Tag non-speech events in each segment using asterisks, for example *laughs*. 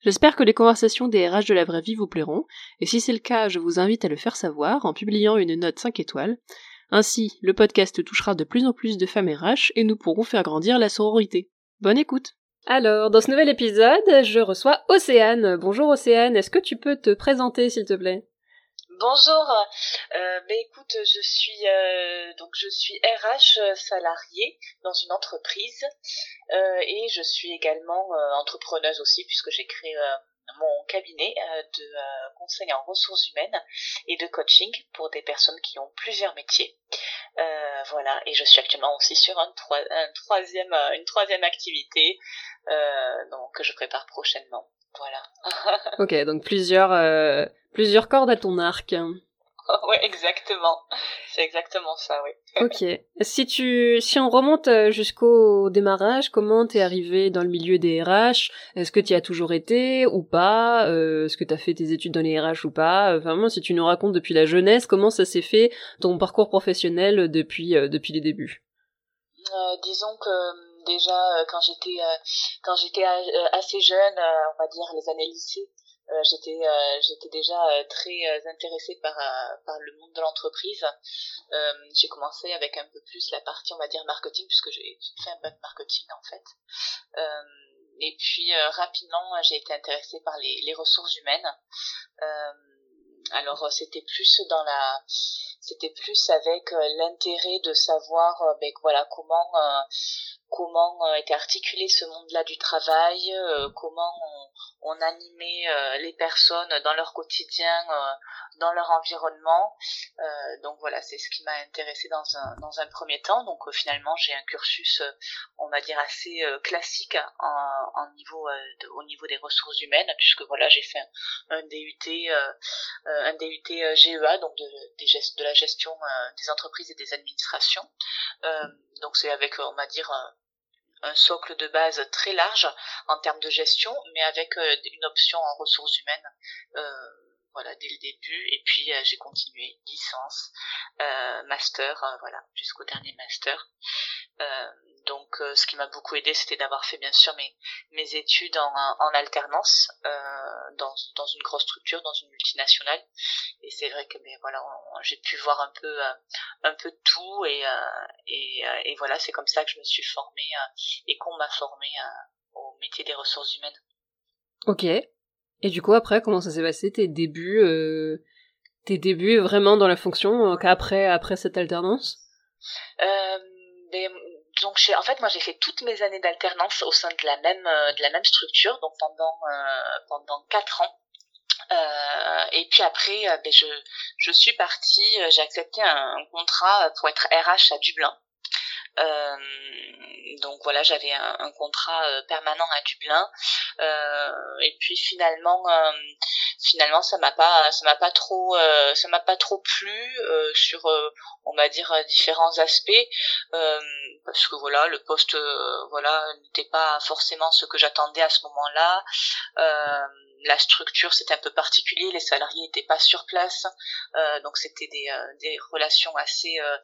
J'espère que les conversations des RH de la vraie vie vous plairont, et si c'est le cas, je vous invite à le faire savoir en publiant une note 5 étoiles. Ainsi, le podcast touchera de plus en plus de femmes RH et nous pourrons faire grandir la sororité. Bonne écoute Alors, dans ce nouvel épisode, je reçois Océane. Bonjour Océane, est-ce que tu peux te présenter s'il te plaît? Bonjour, euh, ben écoute, je suis euh, donc je suis RH salarié dans une entreprise euh, et je suis également euh, entrepreneuse aussi puisque j'ai créé euh, mon cabinet de conseil en ressources humaines et de coaching pour des personnes qui ont plusieurs métiers. voilà, et je suis actuellement aussi sur troisième, une troisième activité donc, que je prépare prochainement. Voilà. *laughs* ok, donc plusieurs, euh, plusieurs cordes à ton arc. *laughs* oui, exactement. C'est exactement ça, oui. *laughs* ok. Si tu, si on remonte euh, jusqu'au démarrage, comment t'es arrivé dans le milieu des RH Est-ce que tu y as toujours été ou pas? Euh, Est-ce que t'as fait tes études dans les RH ou pas? Vraiment, si tu nous racontes depuis la jeunesse, comment ça s'est fait ton parcours professionnel depuis depuis les débuts? Disons que déjà euh, quand j'étais euh, quand euh, assez jeune, on va dire les années lycée, j'étais déjà très intéressée par le monde de l'entreprise. j'ai commencé avec un peu plus la partie on va dire marketing puisque j'ai fait un bac marketing en fait. et puis rapidement j'ai été intéressée par les ressources humaines. alors c'était plus dans la c'était plus avec l'intérêt de savoir ben, voilà comment comment euh, était articulé ce monde-là du travail, euh, comment on, animait euh, les personnes dans leur quotidien, dans leur environnement. donc voilà, c'est ce qui m'a intéressé dans un, dans un premier temps. Donc finalement, j'ai un cursus, on va dire, assez classique niveau, au niveau des ressources humaines, puisque voilà, j'ai fait un, DUT, un DUT GEA, donc de, de la gestion des entreprises et des administrations. donc c'est avec, on va dire, un socle de base très large en termes de gestion, mais avec euh, une option en ressources humaines. Euh, voilà dès le début. Et puis euh, j'ai continué licence master voilà jusqu'au dernier master. Donc ce qui m'a beaucoup aidé c'était d'avoir fait bien sûr mes mes études en, en alternance dans dans une grosse structure dans une multinationale. Et c'est vrai que mais voilà j'ai pu voir un peu un peu tout. Et et, et voilà c'est comme ça que je me suis formée et qu'on m'a formée au métier des ressources humaines. Ok et du coup, après, comment ça s'est passé tes débuts, euh, tes débuts vraiment dans la fonction euh, après après cette alternance? Euh, ben, donc en fait moi j'ai fait toutes mes années d'alternance au sein de la même euh, de la même structure donc pendant euh, pendant quatre ans. Euh, et puis après ben, je je suis partie j'ai accepté un, contrat pour être RH à Dublin. euh, donc voilà, j'avais un, un, contrat euh, permanent à Dublin. Euh, et puis finalement, finalement, ça m'a pas, ça m'a pas trop, ça m'a pas trop plu sur, on va dire, différents aspects, parce que voilà, le poste, voilà, n'était pas forcément ce que j'attendais à ce moment-là la structure c'était un peu particulier, les salariés n'étaient pas sur place, euh, donc c'était des, euh, des relations assez euh,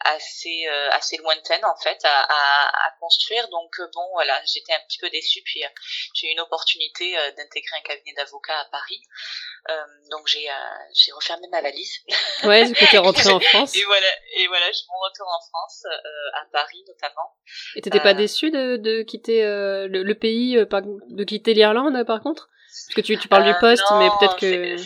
assez euh, assez lointaines en fait à, à, à construire. Donc bon voilà, j'étais un petit peu déçue puis j'ai eu une opportunité d'intégrer un cabinet d'avocats à Paris. donc j'ai j'ai refermé ma valise. Ouais, du coup t'es rentrée en *laughs* France. et voilà et voilà, je mon retour en France à Paris notamment. Et t'étais pas déçue de, de quitter le, le, pays, de quitter l'Irlande par contre? Parce que tu, tu parles du euh, poste, mais peut-être que...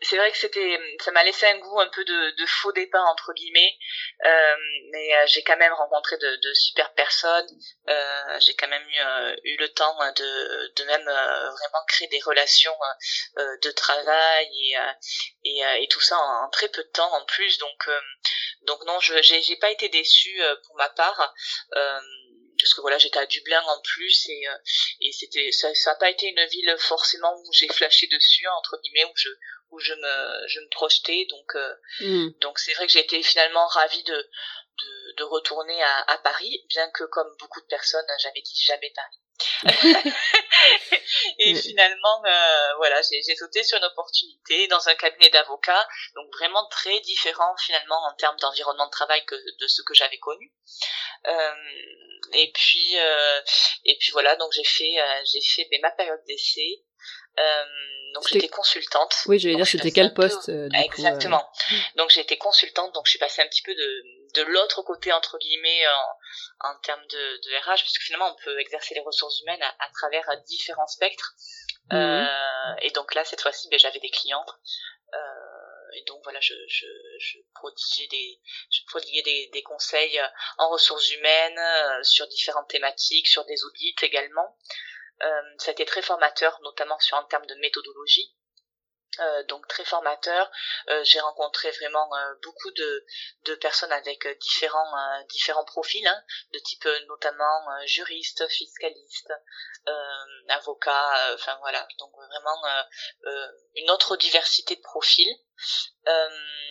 C'est vrai, que c'était, ça m'a laissé un goût un peu de, de faux départ, entre guillemets. Euh, mais euh, j'ai quand même rencontré de, de super personnes. Euh, j'ai quand même eu, eu le temps de, de même vraiment créer des relations de travail et, et, et, tout ça en, très peu de temps en plus. Donc, donc non, je j'ai pas été déçue pour ma part. Euh, parce que voilà j'étais à Dublin en plus et euh, et c'était ça ça a pas été une ville forcément où j'ai flashé dessus entre guillemets où je où je me je me projetais donc mmh. donc c'est vrai que j'ai été finalement ravie de de, de retourner à, à Paris bien que comme beaucoup de personnes j'avais dit jamais Paris *laughs* et finalement, euh, voilà, j'ai sauté sur une opportunité dans un cabinet d'avocats, donc vraiment très différent finalement en termes d'environnement de travail que de ce que j'avais connu. Euh, et puis, euh, et puis voilà, donc j'ai fait, j'ai fait ma période d'essai. donc j'étais consultante. Oui, j'allais dire, c'était quel poste Exactement. Donc j'ai été consultante, donc je suis passée un petit peu de de l'autre côté entre guillemets en, en termes de, de RH parce que finalement on peut exercer les ressources humaines à, à travers différents spectres. Mmh. euh, et donc là cette fois-ci ben, j'avais des clients. Euh, et donc voilà je, je, je prodiguais des je prodiguais des, des conseils en ressources humaines euh, sur différentes thématiques sur des audits également. Euh, ça a été très formateur notamment sur en termes de méthodologie euh, donc très formateur. Euh, j'ai rencontré vraiment euh, beaucoup de, de personnes avec différents différents profils, hein, de type notamment juriste, fiscaliste, avocat, enfin voilà, donc vraiment une autre diversité de profils.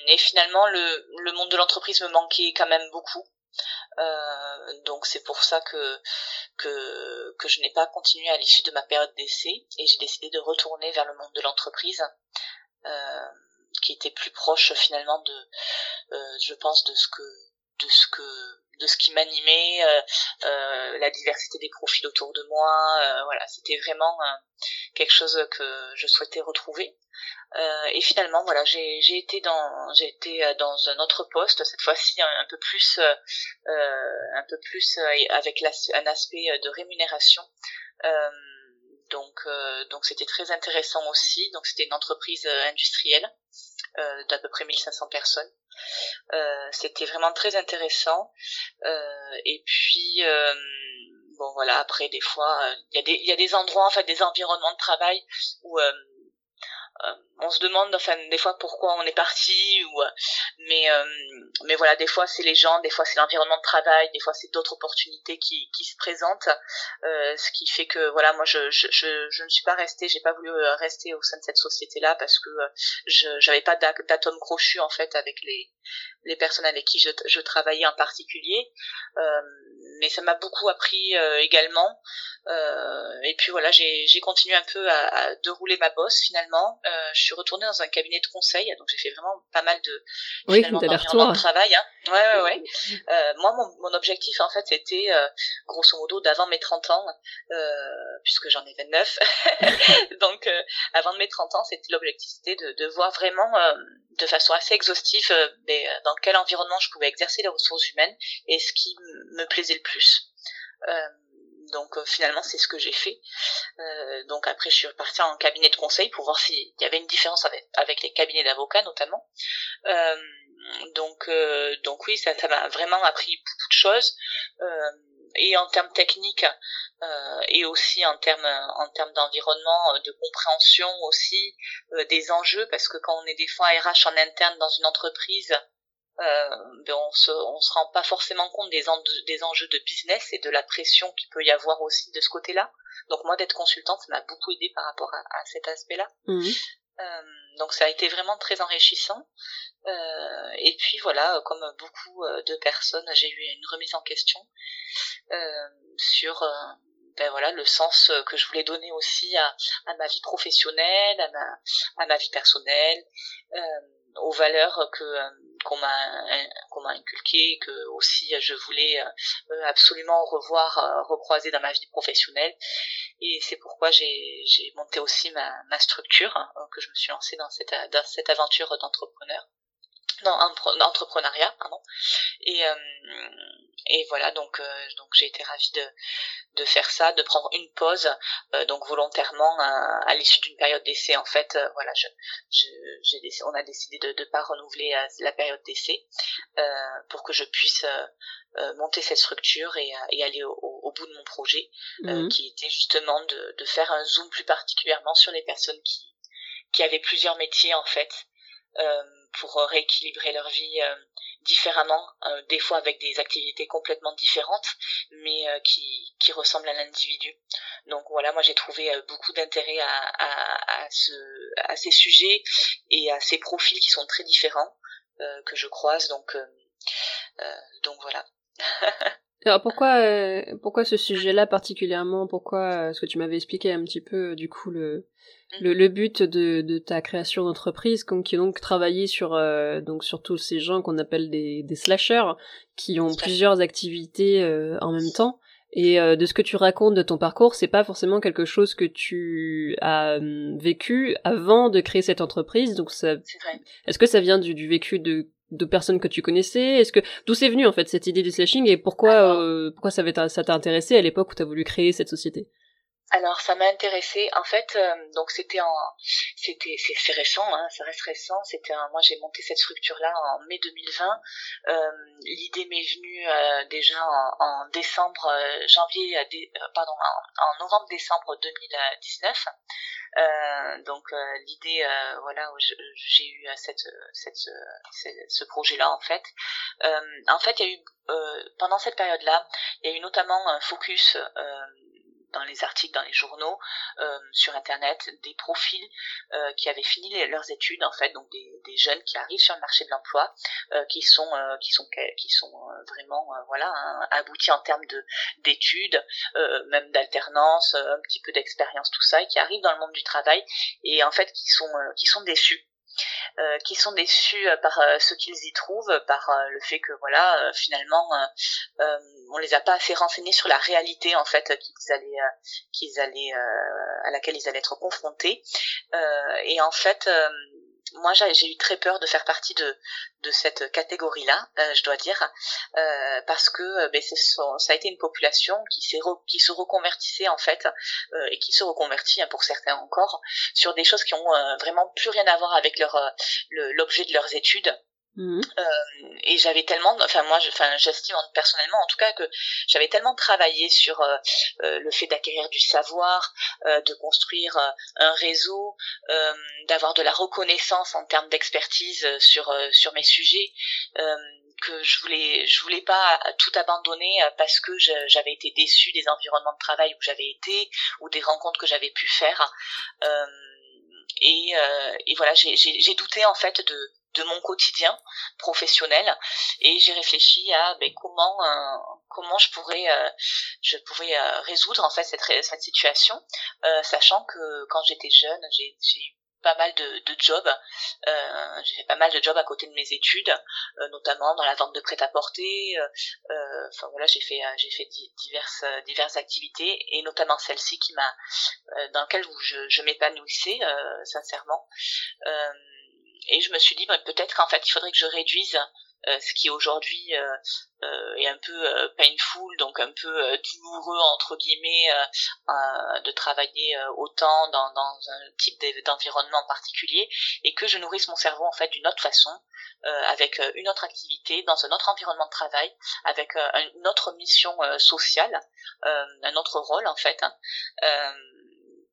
et finalement, le, le monde de l'entreprise me manquait quand même beaucoup. Euh, donc c'est pour ça que, que, je n'ai pas continué à l'issue de ma période d'essai et j'ai décidé de retourner vers le monde de l'entreprise euh, qui était plus proche finalement de euh, je pense de ce que de ce que de ce qui m'animait euh, la diversité des profils autour de moi voilà c'était vraiment quelque chose que je souhaitais retrouver euh, et finalement, voilà, j'ai j'ai été dans j'ai été euh, dans un autre poste cette fois-ci un, peu plus euh, un peu plus avec un aspect de rémunération. donc donc c'était très intéressant aussi. Donc c'était une entreprise industrielle d'à peu près 1500 personnes. C'était vraiment très intéressant. et puis bon voilà après des fois il y a des il y a des endroits en fait des environnements de travail où euh, on se demande enfin des fois pourquoi on est parti ou euh, mais euh, mais voilà des fois c'est les gens des fois c'est l'environnement de travail des fois c'est d'autres opportunités qui qui se présentent ce qui fait que voilà moi je je je, je ne suis pas restée j'ai pas voulu rester au sein de cette société là parce que je j'avais pas d'atome crochu en fait avec les les personnes avec qui je, je travaillais en particulier mais ça m'a beaucoup appris également et puis voilà j'ai j'ai continué un peu à, dérouler ma bosse finalement euh, suis retournée dans un cabinet de conseil, donc j'ai fait vraiment pas mal de oui, de travail. Hein. Ouais, ouais, ouais. Euh, moi, mon, mon, objectif en fait, c'était euh, grosso modo d'avant mes 30 ans, euh, puisque j'en ai 29. *laughs* donc, euh, avant de mes 30 ans, c'était l'objectif, c'était de, de, voir vraiment de façon assez exhaustive mais, dans quel environnement je pouvais exercer les ressources humaines et ce qui me plaisait le plus. Euh, donc euh, finalement c'est ce que j'ai fait. Euh, donc après je suis repartie en cabinet de conseil pour voir s'il y avait une différence avec, avec les cabinets d'avocats notamment. Euh, donc donc oui ça m'a vraiment appris beaucoup de choses et en termes techniques et aussi en termes en termes d'environnement de compréhension aussi des enjeux parce que quand on est des fois RH en interne dans une entreprise euh, ben on se on se rend pas forcément compte des, des enjeux de business et de la pression qu'il peut y avoir aussi de ce côté-là. Donc moi d'être consultante, ça m'a beaucoup aidé par rapport à, à cet aspect-là. Mmh. Euh, donc ça a été vraiment très enrichissant. Euh, et puis voilà, comme beaucoup euh, de personnes, j'ai eu une remise en question euh, sur euh, ben voilà le sens que je voulais donner aussi à, à ma vie professionnelle, à ma, à ma vie personnelle. Euh, aux valeurs que euh, qu'on m'a qu'on m'a inculqué que aussi je voulais euh, absolument revoir euh, recroiser dans ma vie professionnelle. Et c'est pourquoi j'ai j'ai monté aussi ma structure que je me suis lancée dans cette aventure d'entrepreneur non d'entrepreneuriat pardon et et voilà donc donc j'ai été ravie de de faire ça, de prendre une pause, euh, donc volontairement à, à l'issue d'une période d'essai. En fait, euh, voilà, je, je, j'ai on a décidé de ne pas renouveler euh, la période d'essai pour que je puisse monter cette structure et, et aller au, au, bout de mon projet, mmh. qui était justement de, de faire un zoom plus particulièrement sur les personnes qui qui avaient plusieurs métiers en fait, pour rééquilibrer leur vie différemment, des fois avec des activités complètement différentes, mais qui, qui ressemblent à l'individu. Donc voilà, moi j'ai trouvé beaucoup d'intérêt à, à, ce, à ces sujets et à ces profils qui sont très différents que je croise. Donc, donc voilà. *laughs* Alors pourquoi euh, pourquoi ce sujet-là particulièrement? Pourquoi est-ce que tu m'avais expliqué un petit peu du coup le le, le but de, de ta création d'entreprise, qui est donc travailler sur euh, donc sur tous ces gens qu'on appelle des, des slashers, qui ont plusieurs activités euh, en même temps. Et de ce que tu racontes de ton parcours, c'est pas forcément quelque chose que tu as hum, vécu avant de créer cette entreprise. Donc ça, est-ce que ça vient du, du vécu de de personnes que tu connaissais? Est-ce que d'où c'est venu en fait cette idée du slashing? Et pourquoi euh, pourquoi ça ça t'a intéressé à l'époque où tu as voulu créer cette société? Alors ça m'a intéressé en fait euh, donc c'était en c'était c'est récent hein, ça reste récent. C'était moi j'ai monté cette structure là en mai 2020 euh, l'idée m'est venue euh, déjà en, en décembre euh, janvier pardon en, en, novembre décembre 2019 donc l'idée voilà j'ai eu cette, cette, ce projet là en fait. En fait il y a eu pendant cette période là il y a eu notamment un focus dans les articles, dans les journaux, euh, sur Internet, des profils euh, qui avaient fini leurs études, en fait, donc des, jeunes qui arrivent sur le marché de l'emploi, euh, qui sont qui sont qui sont vraiment voilà hein, aboutis en termes de d'études, même d'alternance, un petit peu d'expérience, tout ça, qui arrivent dans le monde du travail et en fait qui sont qui sont déçus euh, qui sont déçus euh, par euh, ce qu'ils y trouvent, par le fait que voilà finalement on les a pas assez renseignés sur la réalité en fait qu'ils allaient qu'ils allaient à laquelle ils allaient être confrontés. Et en fait moi j'ai eu très peur de faire partie de, de cette catégorie là euh, je dois dire euh, parce que euh, ben, ça a été une population qui s'est qui se reconvertissait en fait et qui se reconvertit hein, pour certains encore sur des choses qui ont vraiment plus rien à voir avec leur l'objet de leurs études Mhm. Euh, et j'avais tellement, enfin moi, enfin j'estime personnellement en tout cas que j'avais tellement travaillé sur euh, euh, le fait d'acquérir du savoir, de construire un réseau, d'avoir de la reconnaissance en termes d'expertise sur sur mes sujets que je voulais je voulais pas tout abandonner parce que j'avais été déçue des environnements de travail où j'avais été ou des rencontres que j'avais pu faire et voilà j'ai douté en fait de de mon quotidien professionnel et j'ai réfléchi à ben, comment euh, comment je pourrais euh, je euh, résoudre en fait cette cette situation sachant que quand j'étais jeune j'ai eu pas mal de, de jobs j'ai fait pas mal de jobs à côté de mes études notamment dans la vente de prêt-à-porter enfin voilà j'ai fait j'ai fait diverses diverses activités et notamment celle-ci qui m'a dans laquelle je m'épanouissais sincèrement et je me suis dit bah, peut-être qu'en fait il faudrait que je réduise euh, ce qui aujourd'hui euh, euh, est un peu painful, donc un peu douloureux entre guillemets, de travailler autant dans, dans un type d'environnement particulier, et que je nourrisse mon cerveau en fait d'une autre façon, avec une autre activité, dans un autre environnement de travail, avec une autre mission sociale, un autre rôle en fait. Hein,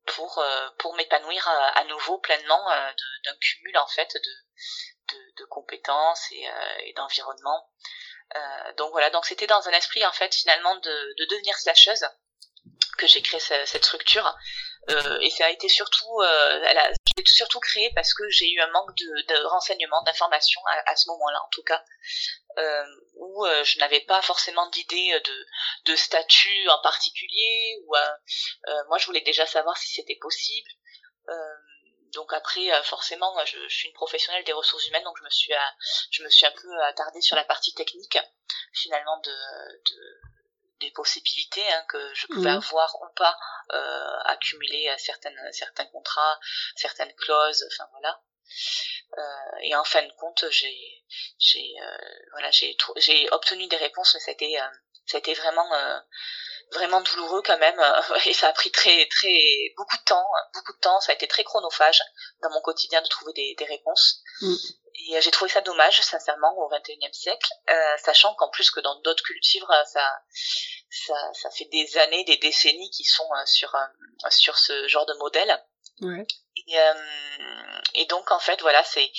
pour euh, pour m'épanouir euh, à, nouveau pleinement euh, d'un cumul en fait de de, de compétences et, et d'environnement. donc voilà, donc c'était dans un esprit en fait finalement de, de devenir slasheuse que j'ai créé cette structure euh, et ça a été surtout euh, elle a surtout créé parce que j'ai eu un manque de, de renseignements d'informations à, à, ce moment-là en tout cas. Euh, où euh, je n'avais pas forcément d'idée de, de statut en particulier ou euh, moi je voulais déjà savoir si c'était possible. Donc après forcément moi je, je, suis une professionnelle des ressources humaines donc je me suis je me suis un peu attardée sur la partie technique finalement de, de des possibilités hein, que je pouvais mmh. avoir ou pas euh, accumuler certaines certains contrats certaines clauses enfin voilà euh, et en fin de compte j'ai j'ai euh, voilà j'ai j'ai obtenu des réponses mais ça a été euh, ça a été vraiment euh, vraiment douloureux quand même *laughs* et ça a pris très très beaucoup de temps beaucoup de temps ça a été très chronophage dans mon quotidien de trouver des, des réponses mmh. Et j'ai trouvé ça dommage sincèrement au 21e siècle sachant qu'en plus que dans d'autres cultures ça ça, ça fait des années, des décennies qui sont sur sur ce genre de modèle Ouais. Et, euh, et, donc en fait voilà c'est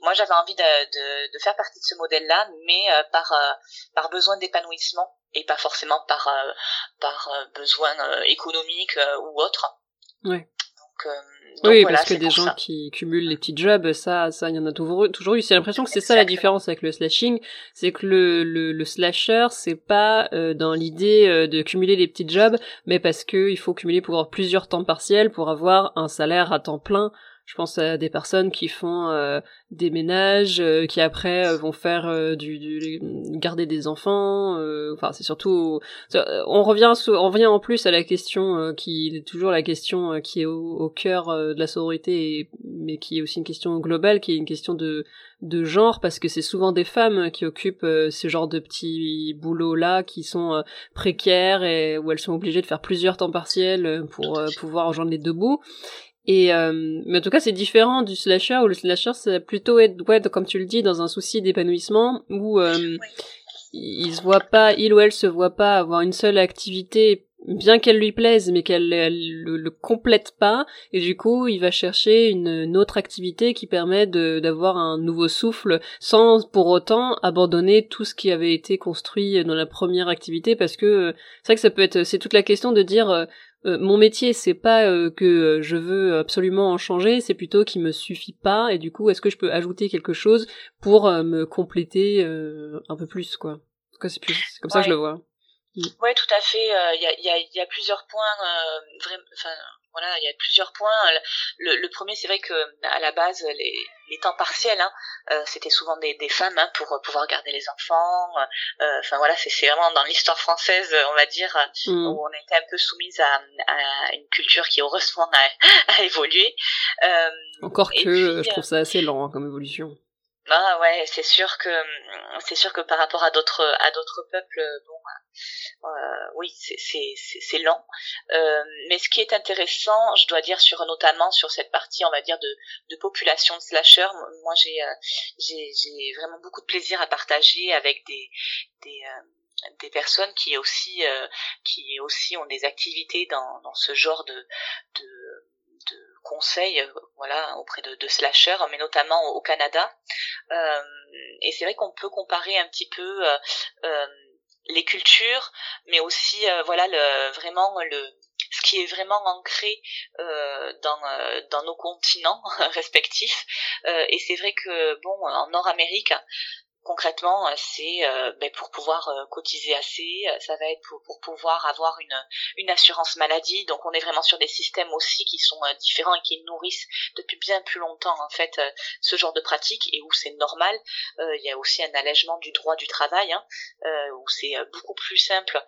moi j'avais envie de, de, de, faire partie de ce modèle là mais euh, par euh, par besoin d'épanouissement et pas forcément par par besoin économique ou autre ouais. Donc oui, parce que des gens qui cumulent les petits jobs, ça, ça, il y en a toujours, toujours eu. C'est l'impression que c'est ça la différence avec le slashing, c'est que le, le, le, slasher, c'est pas euh, dans l'idée euh, de cumuler les petits jobs, mais parce que il faut cumuler pour avoir plusieurs temps partiels pour avoir un salaire à temps plein je pense à des personnes qui font euh, des ménages, euh, qui après euh, vont faire du, du, garder des enfants. enfin, c'est surtout. On revient, on revient en plus à la question qui est toujours la question qui est au, au cœur de la sororité, mais qui est aussi une question globale, qui est une question de de genre parce que c'est souvent des femmes qui occupent ce genre de petits boulots là qui sont précaires et où elles sont obligées de faire plusieurs temps partiels pour pouvoir rejoindre les deux bouts et euh, mais en tout cas, c'est différent du slasher où le slasher c'est plutôt être ouais, comme tu le dis, dans un souci d'épanouissement où euh, il se voit pas, il ou elle se voit pas avoir une seule activité, bien qu'elle lui plaise, mais qu'elle le, le, complète pas. Et du coup, il va chercher une, une autre activité qui permet d'avoir un nouveau souffle, sans pour autant abandonner tout ce qui avait été construit dans la première activité, parce que euh, c'est vrai que ça peut être, c'est toute la question de dire euh, mon métier, c'est pas euh, que euh, je veux absolument en changer, c'est plutôt qu'il me suffit pas, et du coup, est-ce que je peux ajouter quelque chose pour me compléter un peu plus, quoi. En tout cas, c'est comme ça que je le vois. Mm. Oui, tout à fait. Il y, a, y, a, y, a, plusieurs points, enfin, voilà, il y a plusieurs points. Le, le premier, c'est vrai que à la base, les, les temps partiels, hein, euh, c'était souvent des, des femmes hein, pour pouvoir garder les enfants. Euh, enfin voilà, c'est vraiment dans l'histoire française, on va dire, mm. où on était un peu soumise à, à, une culture qui heureusement a, *laughs* a évolué. Euh, Encore que je trouve ça assez lent hein, comme évolution. Ah ouais, c'est sûr que c'est sûr que par rapport à d'autres à d'autres peuples, bon, euh, oui, c'est lent. Euh, mais ce qui est intéressant, je dois dire sur notamment sur cette partie, on va dire de de population de slasher, moi j'ai euh, j'ai j'ai vraiment beaucoup de plaisir à partager avec des des euh, des personnes qui aussi euh, qui aussi ont des activités dans dans ce genre de de de conseils euh, voilà auprès de, de slashers mais notamment au, Canada. Euh, et c'est vrai qu'on peut comparer un petit peu euh, les cultures mais aussi voilà le vraiment le ce qui est vraiment ancré dans dans nos continents *laughs* respectifs. Et c'est vrai que bon en Nord-Amérique concrètement, euh, c'est euh, ben, pour pouvoir euh, cotiser assez, ça va être pour, pouvoir avoir une, une assurance maladie. Donc on est vraiment sur des systèmes aussi qui sont différents et qui nourrissent depuis bien plus longtemps en fait ce genre de pratique et où c'est normal. Il y a aussi un allègement du droit du travail hein, où c'est beaucoup plus simple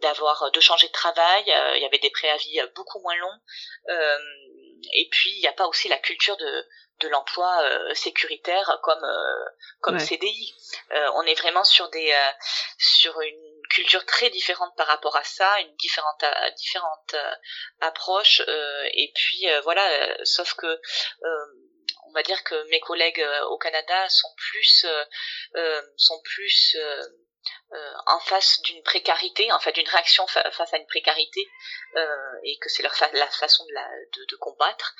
d'avoir de changer de travail. Il y avait des préavis beaucoup moins longs. et puis il n'y a pas aussi la culture de de l'emploi euh, sécuritaire comme euh, comme CDI. Euh, on est vraiment sur des sur une culture très différente par rapport à ça, une différente différente approche et puis voilà, sauf que on va dire que mes collègues au Canada sont plus sont plus euh, en face d'une précarité, en fait d'une réaction face à une précarité, euh, et que c'est leur la façon de, la, de, de combattre.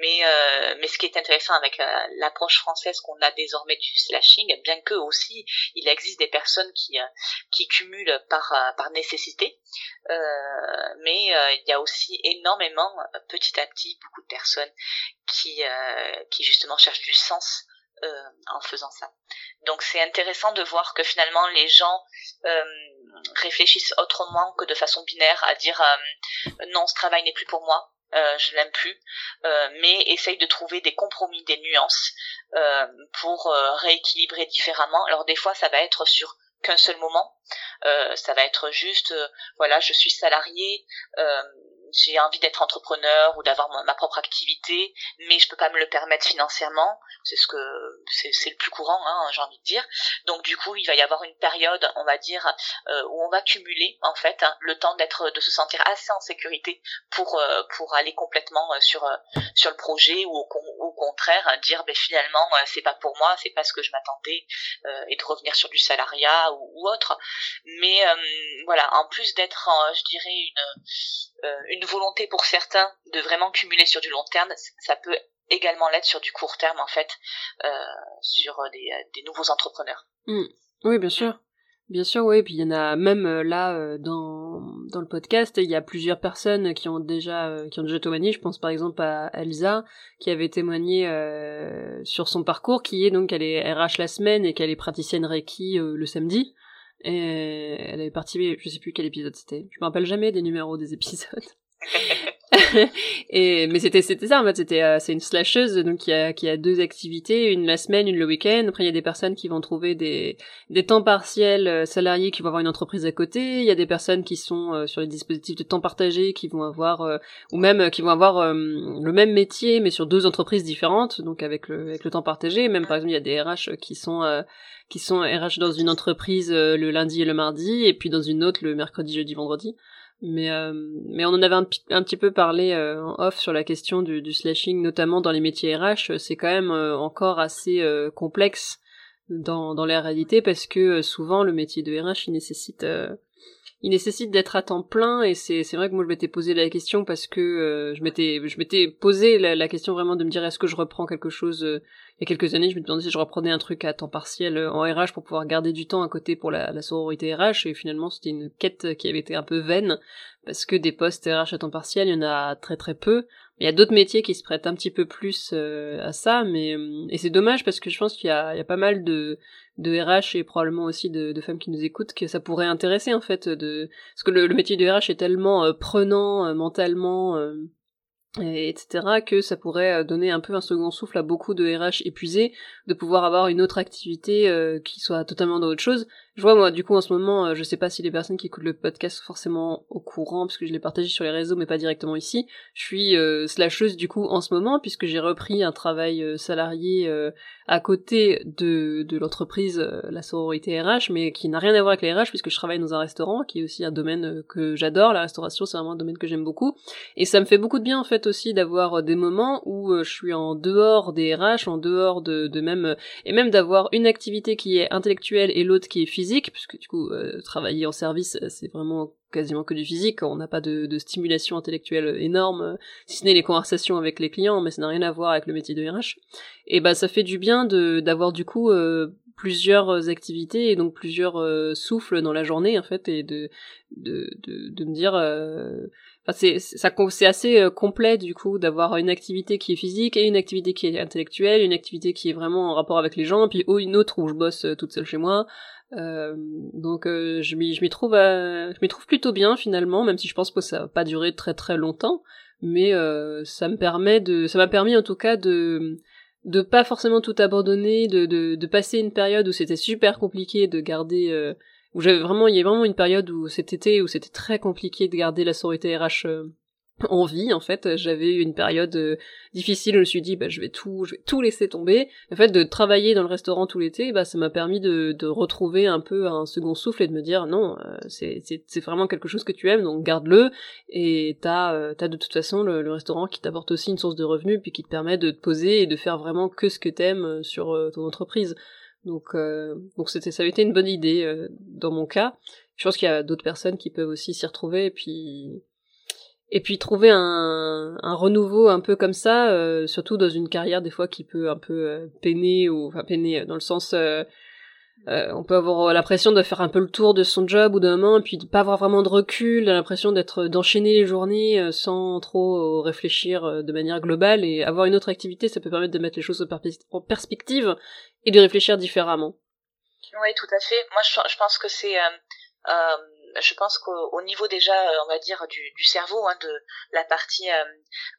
Mais, euh, mais ce qui est intéressant avec euh, l'approche française qu'on a désormais du slashing, bien que aussi il existe des personnes qui, euh, qui cumulent par, par nécessité, mais il y a aussi énormément, petit à petit, beaucoup de personnes qui, qui justement cherchent du sens euh, en faisant ça. Donc c'est intéressant de voir que finalement les gens euh, réfléchissent autrement que de façon binaire à dire euh, non ce travail n'est plus pour moi, euh, je l'aime plus, euh, mais essayent de trouver des compromis, des nuances pour rééquilibrer différemment. Alors des fois ça va être sur qu'un seul moment, ça va être juste voilà je suis salarié j'ai envie d'être entrepreneur ou d'avoir ma propre activité, mais je peux pas me le permettre financièrement. C'est ce que c'est le plus courant, hein, j'ai envie de dire. Donc du coup, il va y avoir une période, on va dire, euh, où on va cumuler en fait hein, le temps d'être, de se sentir assez en sécurité pour euh, pour aller complètement euh, sur sur le projet ou au, contraire dire, ben finalement c'est pas pour moi, c'est pas ce que je m'attendais et de revenir sur du salariat ou, ou autre. Mais voilà, en plus d'être, je dirais une une volonté pour certains de vraiment cumuler sur du long terme, ça peut également l'être sur du court terme en fait, sur des, des nouveaux entrepreneurs. Mmh. Oui, bien sûr. Bien sûr, oui. Puis il y en a même euh, là euh, dans dans le podcast, il y a plusieurs personnes qui ont déjà euh, qui ont déjà témoigné. Je pense par exemple à Elsa qui avait témoigné sur son parcours, qui est donc elle est RH la semaine et qu'elle est praticienne Reiki le samedi. Et elle avait participé, je sais plus quel épisode c'était. Je me rappelle jamais des numéros des *laughs* épisodes. *laughs* et mais c'était c'était ça en fait c'était euh, c'est une slasheuse donc qui a qui a deux activités une la semaine une le week-end. Après il y a des personnes qui vont trouver des des temps partiels euh, salariés qui vont avoir une entreprise à côté. Il y a des personnes qui sont euh, sur les dispositifs de temps partagé qui vont avoir ou même qui vont avoir le même métier mais sur deux entreprises différentes donc avec le avec le temps partagé. Même par exemple il y a des RH qui sont qui sont RH dans une entreprise le lundi et le mardi et puis dans une autre le mercredi jeudi vendredi mais, euh, mais on en avait un, petit peu parlé euh, en off sur la question du, slashing, notamment dans les métiers RH. C'est quand même euh, encore assez complexe dans, dans la réalité parce que souvent le métier de RH il nécessite il nécessite d'être à temps plein et c'est vrai que moi je m'étais posé la question parce que je m'étais je m'étais posé la, question vraiment de me dire est-ce que je reprends quelque chose il y a quelques années, je me demandais si je reprenais un truc à temps partiel euh, en RH pour pouvoir garder du temps à côté pour la, la sororité RH, et finalement c'était une quête qui avait été un peu vaine, parce que des postes RH à temps partiel, il y en a très très peu. Il y a d'autres métiers qui se prêtent un petit peu plus euh, à ça, mais euh, et c'est dommage parce que je pense qu'il y a, il y a pas mal de, de RH et probablement aussi de, femmes qui nous écoutent que ça pourrait intéresser en fait de parce que le, métier de RH est tellement prenant mentalement et etc que ça pourrait euh, donner un peu un second souffle à beaucoup de RH épuisés de pouvoir avoir une autre activité euh, qui soit totalement dans autre chose. Je vois moi du coup en ce moment euh, je sais pas si les personnes qui écoutent le podcast sont forcément au courant parce que je l'ai partagé sur les réseaux mais pas directement ici. Je suis slasheuse du coup en ce moment puisque j'ai repris un travail salarié à côté de, de l'entreprise la sororité RH mais qui n'a rien à voir avec les RH puisque je travaille dans un restaurant qui est aussi un domaine que j'adore. La restauration c'est vraiment un domaine que j'aime beaucoup. Et ça me fait beaucoup de bien en fait aussi d'avoir euh, des moments où euh, je suis en dehors des RH, en dehors de, de même euh, et même d'avoir une activité qui est intellectuelle et l'autre qui est physique, puisque du coup travailler en service c'est vraiment quasiment que du physique, on n'a pas de, stimulation intellectuelle énorme, si ce n'est les conversations avec les clients, mais ça n'a rien à voir avec le métier de RH. Et bah ça fait du bien de d'avoir du coup plusieurs activités et donc plusieurs souffles dans la journée en fait et de de de, me dire c'est ça c'est assez euh, complet du coup d'avoir une activité qui est physique et une activité qui est intellectuelle, une activité qui est vraiment en rapport avec les gens, puis une autre où je bosse euh, toute seule chez moi. Euh, donc euh, je m'y je m'y trouve je m'y trouve plutôt bien finalement, même si je pense que ça va pas durer très très longtemps, mais ça me permet de ça m'a permis en tout cas de de pas forcément tout abandonner, de, de, de passer une période où c'était super compliqué de garder où j'avais vraiment, il y a vraiment une période où cet été où c'était très compliqué de garder la sororité RH *coughs* euh, en fait j'avais une période euh, difficile je me suis dit bah je vais tout je vais tout laisser tomber. En fait de travailler dans le restaurant tout l'été bah ça m'a permis de, de retrouver un peu un second souffle et de me dire non euh, c'est c'est vraiment quelque chose que tu aimes donc garde-le. Et t'as euh, t'as de toute façon le, le restaurant qui t'apporte aussi une source de revenus puis qui te permet de te poser et de faire vraiment que ce que t'aimes sur ton entreprise. Donc, donc c'était, ça avait été une bonne idée dans mon cas. Je pense qu'il y a d'autres personnes qui peuvent aussi s'y retrouver et puis et puis trouver un, un renouveau un peu comme ça, euh, surtout dans une carrière des fois qui peut un peu peiner ou enfin peiner dans le sens euh, on peut avoir l'impression de faire un peu le tour de son job ou d'un moment, et puis de pas avoir vraiment de recul, l'impression d'être d'enchaîner les journées euh, sans trop réfléchir euh, de manière globale et avoir une autre activité, ça peut permettre de mettre les choses en perspective et de réfléchir différemment. Oui, tout à fait. Moi, je, pense que c'est je pense qu'au niveau déjà, euh, on va dire, du, cerveau, hein, de la partie, euh,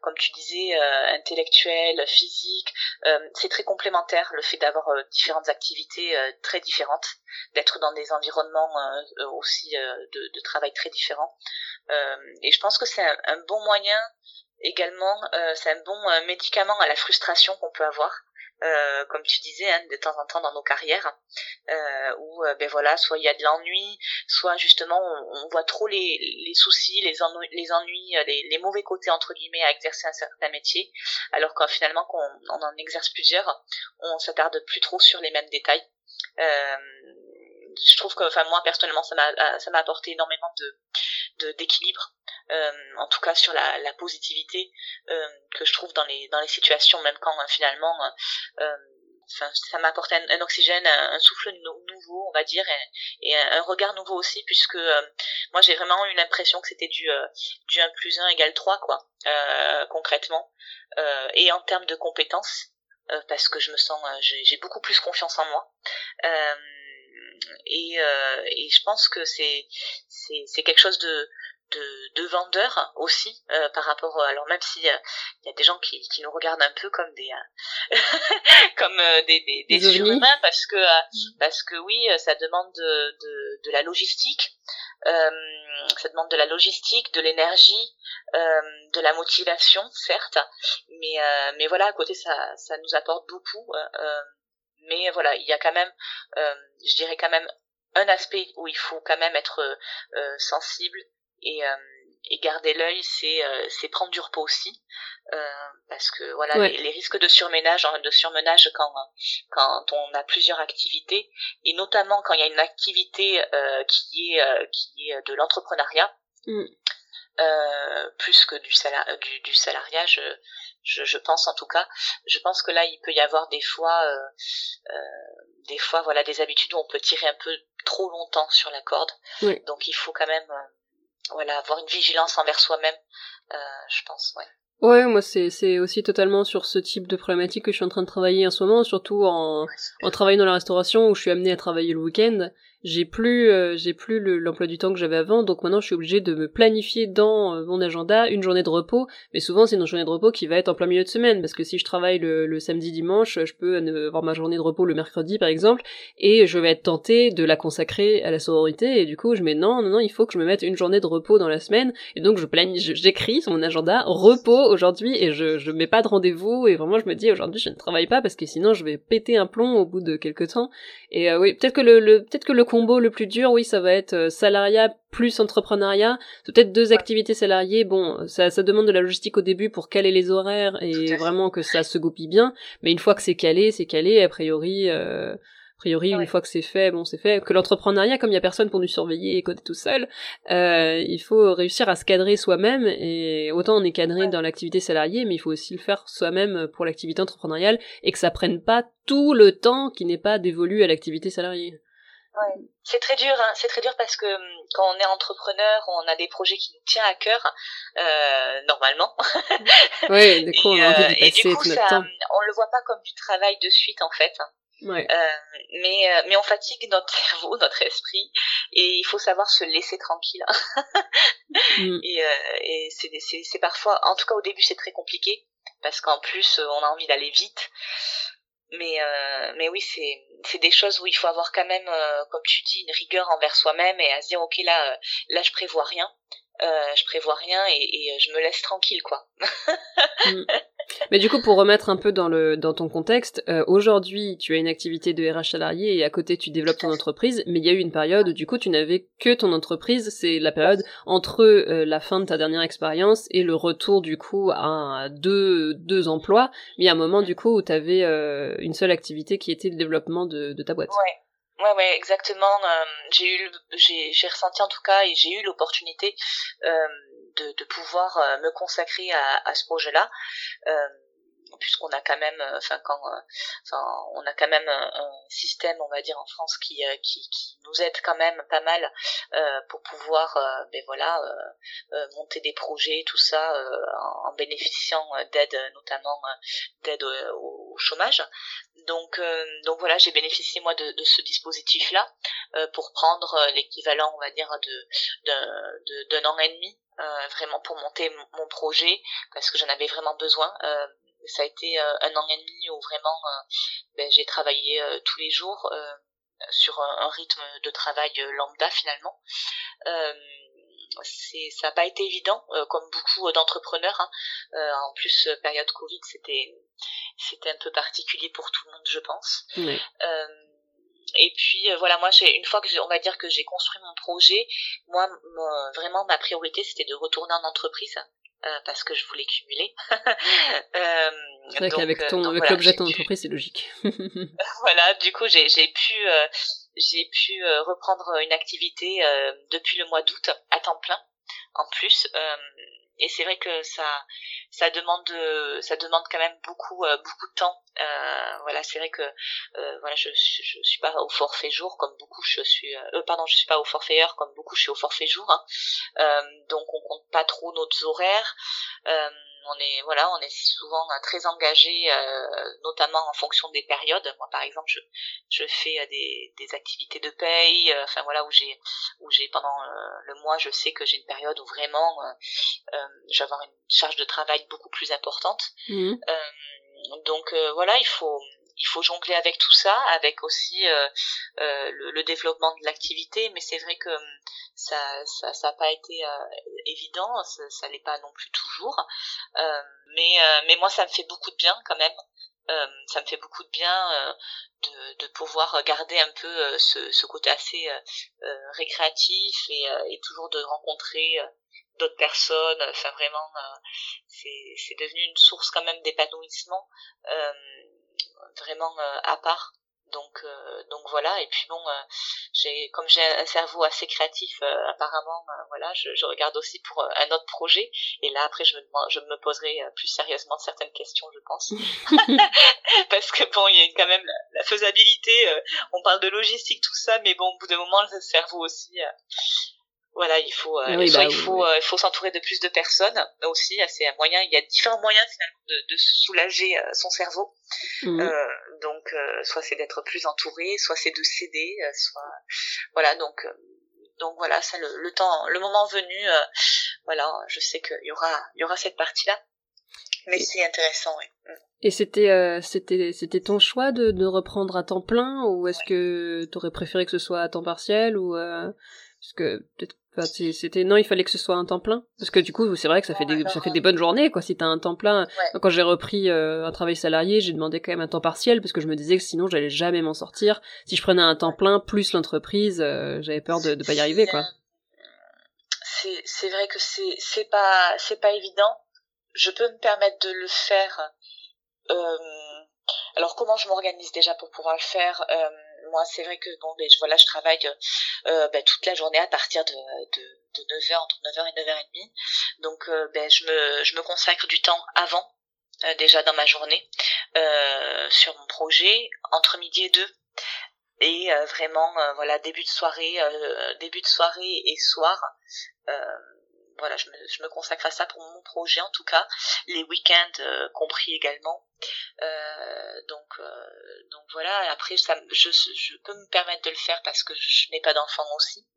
comme tu disais, euh, intellectuelle, physique, c'est très complémentaire le fait d'avoir différentes activités très différentes, d'être dans des environnements aussi de, travail très différents. et je pense que c'est un, bon moyen également, c'est un bon médicament à la frustration qu'on peut avoir. Euh, comme tu disais, hein, de temps en temps dans nos carrières, euh, où euh, ben voilà, soit il y a de l'ennui, soit justement on, voit trop les, les soucis, les ennuis, les, ennuis les, les, mauvais côtés entre guillemets à exercer un certain métier, alors que finalement qu'on on en exerce plusieurs, on s'attarde plus trop sur les mêmes détails. Euh, je trouve que, enfin moi personnellement, ça m'a ça m'a apporté énormément de d'équilibre en tout cas sur la, positivité que je trouve dans les dans les situations, même quand finalement Enfin, ça m'a apporté un, oxygène, un, souffle nouveau, on va dire, et, un, regard nouveau aussi, puisque moi j'ai vraiment eu l'impression que c'était du, du 1 plus 1 égale 3, quoi, concrètement, et en termes de compétences, parce que je me sens, j'ai beaucoup plus confiance en moi. Et, et je pense que c'est c'est quelque chose de de, de vendeurs aussi euh, par rapport alors même si euh, il y a des gens qui, qui nous regardent un peu comme des euh, *laughs* comme des des, des, surhumains parce que parce que oui ça demande de, de, de la logistique ça demande de la logistique de l'énergie de la motivation certes mais mais voilà à côté ça ça nous apporte beaucoup mais voilà il y a quand même je dirais quand même un aspect où il faut quand même être sensible et, euh, et garder l'œil, c'est euh, c'est prendre du repos aussi, euh, parce que voilà les, risques de surménage, hein, de surmenage quand quand on a plusieurs activités et notamment quand il y a une activité qui est qui est de l'entrepreneuriat. Mm. plus que du, salar du, du salariat, je, je, je, pense en tout cas. Je pense que là, il peut y avoir des fois, euh, des fois, voilà, des habitudes où on peut tirer un peu trop longtemps sur la corde. Donc, il faut quand même voilà, avoir une vigilance envers soi-même, euh, je pense, ouais. Ouais, moi c'est c'est aussi totalement sur ce type de problématique que je suis en train de travailler en ce moment, surtout en, en travaillant dans la restauration où je suis amenée à travailler le week-end j'ai plus euh, j'ai plus l'emploi du temps que j'avais avant donc maintenant je suis obligée de me planifier dans euh, mon agenda une journée de repos. Mais souvent c'est une journée de repos qui va être en plein milieu de semaine parce que si je travaille le, samedi dimanche je peux avoir ma journée de repos le mercredi par exemple et je vais être tentée de la consacrer à la sororité et du coup je mets non non non il faut que je me mette une journée de repos dans la semaine et donc je planifie j'écris sur mon agenda repos aujourd'hui et je je mets pas de rendez-vous et vraiment je me dis aujourd'hui je ne travaille pas parce que sinon je vais péter un plomb au bout de quelques temps. Et euh, oui peut-être que le, le peut-être que le combo le plus dur, oui, ça va être euh, salariat plus entrepreneuriat. C'est peut-être deux activités salariées. Bon, ça, ça demande de la logistique au début pour caler les horaires et vraiment que ça se goupille bien. Mais une fois que c'est calé, c'est calé. A priori, euh, a priori, une fois que c'est fait, bon, c'est fait. Que l'entrepreneuriat, comme il y a personne pour nous surveiller et coder tout seul, euh, il faut réussir à se cadrer soi-même. Et autant on est cadré dans l'activité salariée, mais il faut aussi le faire soi-même pour l'activité entrepreneuriale et que ça prenne pas tout le temps qui n'est pas dévolu à l'activité salariée. Ouais. C'est très dur, hein. c'est très dur parce que hum, quand on est entrepreneur, on a des projets qui nous tiennent à cœur, euh, normalement. *laughs* oui, du coup, on a envie et, du coup, ça, on le voit pas comme du travail de suite en fait. Ouais. Euh, mais euh, mais on fatigue notre *laughs* cerveau, notre esprit, et il faut savoir se laisser tranquille. mm. *laughs* Et, euh, et c'est c'est parfois, en tout cas au début, c'est très compliqué parce qu'en plus, on a envie d'aller vite. Mais euh, mais oui, c'est c'est des choses où il faut avoir quand même, euh, comme tu dis, une rigueur envers soi-même et à se dire ok là euh, là je prévois rien, euh, je prévois rien et, et, je me laisse tranquille quoi. Mm. Mais du coup, pour remettre un peu dans le dans ton contexte, euh, aujourd'hui, tu as une activité de RH salarié et à côté, tu développes ton entreprise. Mais il y a eu une période où du coup, tu n'avais que ton entreprise. C'est la période entre euh, la fin de ta dernière expérience et le retour du coup à, deux deux emplois. Mais il y a un moment du coup où tu avais euh, une seule activité qui était le développement de, de ta boîte. Ouais. Ouais, ouais, exactement. j'ai eu, j'ai, j'ai ressenti en tout cas et j'ai eu l'opportunité de, de pouvoir euh, me consacrer à, à ce projet-là euh, puisqu'on a quand même enfin quand enfin on a quand même un, système on va dire en France qui, euh, qui, nous aide quand même pas mal euh, pour pouvoir ben voilà euh, monter des projets tout ça en, bénéficiant d'aide notamment d'aide au, chômage donc donc voilà j'ai bénéficié moi de, ce dispositif là pour prendre l'équivalent on va dire de d'un an et demi euh, vraiment pour monter mon projet parce que j'en avais vraiment besoin. Euh, ça a été euh, un an et demi où vraiment ben, j'ai travaillé tous les jours sur un, rythme de travail lambda finalement. c'est ça n'a pas été évident comme beaucoup d'entrepreneurs hein. en plus période covid c'était c'était un peu particulier pour tout le monde je pense et puis euh, voilà, moi j'ai une fois que on va dire que j'ai construit mon projet, moi vraiment ma priorité c'était de retourner en entreprise. Euh, parce que je voulais cumuler. *laughs* euh, c'est vrai qu'avec ton, euh, avec l'objet de ton entreprise, c'est logique. *laughs* *laughs* voilà, du coup, j'ai, j'ai pu, j'ai pu reprendre une activité depuis le mois d'août à temps plein en plus. Et c'est vrai que ça, ça demande, ça demande quand même beaucoup, beaucoup de temps. voilà, c'est vrai que voilà, je, je, suis pas au forfait jour comme beaucoup. Je suis, pardon, je suis pas au forfait heure comme beaucoup. Je suis au forfait jour. Hein. donc on compte pas trop nos horaires on est voilà, on est souvent euh, très engagé, euh, notamment en fonction des périodes. Moi, par exemple, je, je fais euh, des, des activités de paye, enfin voilà, où j'ai où j'ai pendant le mois, je sais que j'ai une période où vraiment euh, je vais avoir une charge de travail beaucoup plus importante. Mmh. donc voilà, il faut il faut jongler avec tout ça, avec aussi euh, euh, le, développement de l'activité, mais c'est vrai que hum, ça ça ça pas été euh, évident, ça, ça l'est pas non plus toujours, mais mais moi ça me fait beaucoup de bien quand même. ça me fait beaucoup de bien de, de pouvoir garder un peu ce, ce côté assez récréatif et, et toujours de rencontrer d'autres personnes. Enfin vraiment c'est c'est devenu une source quand même d'épanouissement vraiment euh, à part. Donc euh, donc voilà. Et puis bon euh, j'ai comme j'ai un cerveau assez créatif apparemment voilà je, je, regarde aussi pour un autre projet. Et là après je me je me poserai plus sérieusement certaines questions je pense. *laughs* Parce que bon il y a quand même la, faisabilité on parle de logistique tout ça mais bon au bout d'un moment le cerveau aussi voilà, il faut, euh, bah il faut, euh, il faut s'entourer de plus de personnes aussi. C'est un moyen. Il y a différents moyens finalement de, de soulager euh, son cerveau. Mmh. donc, soit c'est d'être plus entouré, soit c'est de céder, soit voilà. Donc, donc voilà, ça le, le temps, le moment venu, voilà, je sais qu'il y aura, il y aura cette partie-là. Mais c'est intéressant, oui. Mmh. Et c'était c'était c'était ton choix de, de reprendre à temps plein ou est-ce que tu aurais préféré que ce soit à temps partiel ou parce que peut-être c'était non, il fallait que ce soit un temps plein parce que du coup, c'est vrai que ça fait des ça fait des bonnes journées quoi si t'as un temps plein. Quand j'ai repris euh, un travail salarié, j'ai demandé quand même un temps partiel parce que je me disais que sinon j'allais jamais m'en sortir. Si je prenais un temps plein plus l'entreprise, euh, j'avais peur de, de pas y arriver quoi. C'est c'est vrai que c'est c'est pas c'est pas évident. Je peux me permettre de le faire. Euh, alors comment je m'organise déjà pour pouvoir le faire moi, c'est vrai que bon, ben, voilà, je travaille euh, ben, toute la journée à partir de, de, de 9h, entre 9h et 9h30. Donc, euh, ben, je, me, je me consacre du temps avant, euh, déjà dans ma journée, sur mon projet, entre midi et deux. Et vraiment, voilà, début de soirée, début de soirée et soir voilà, je me, consacre à ça pour mon projet en tout cas, les week-ends euh, compris également. Euh, donc, euh, donc voilà. Après, ça, je, je peux me permettre de le faire parce que je n'ai pas d'enfant aussi,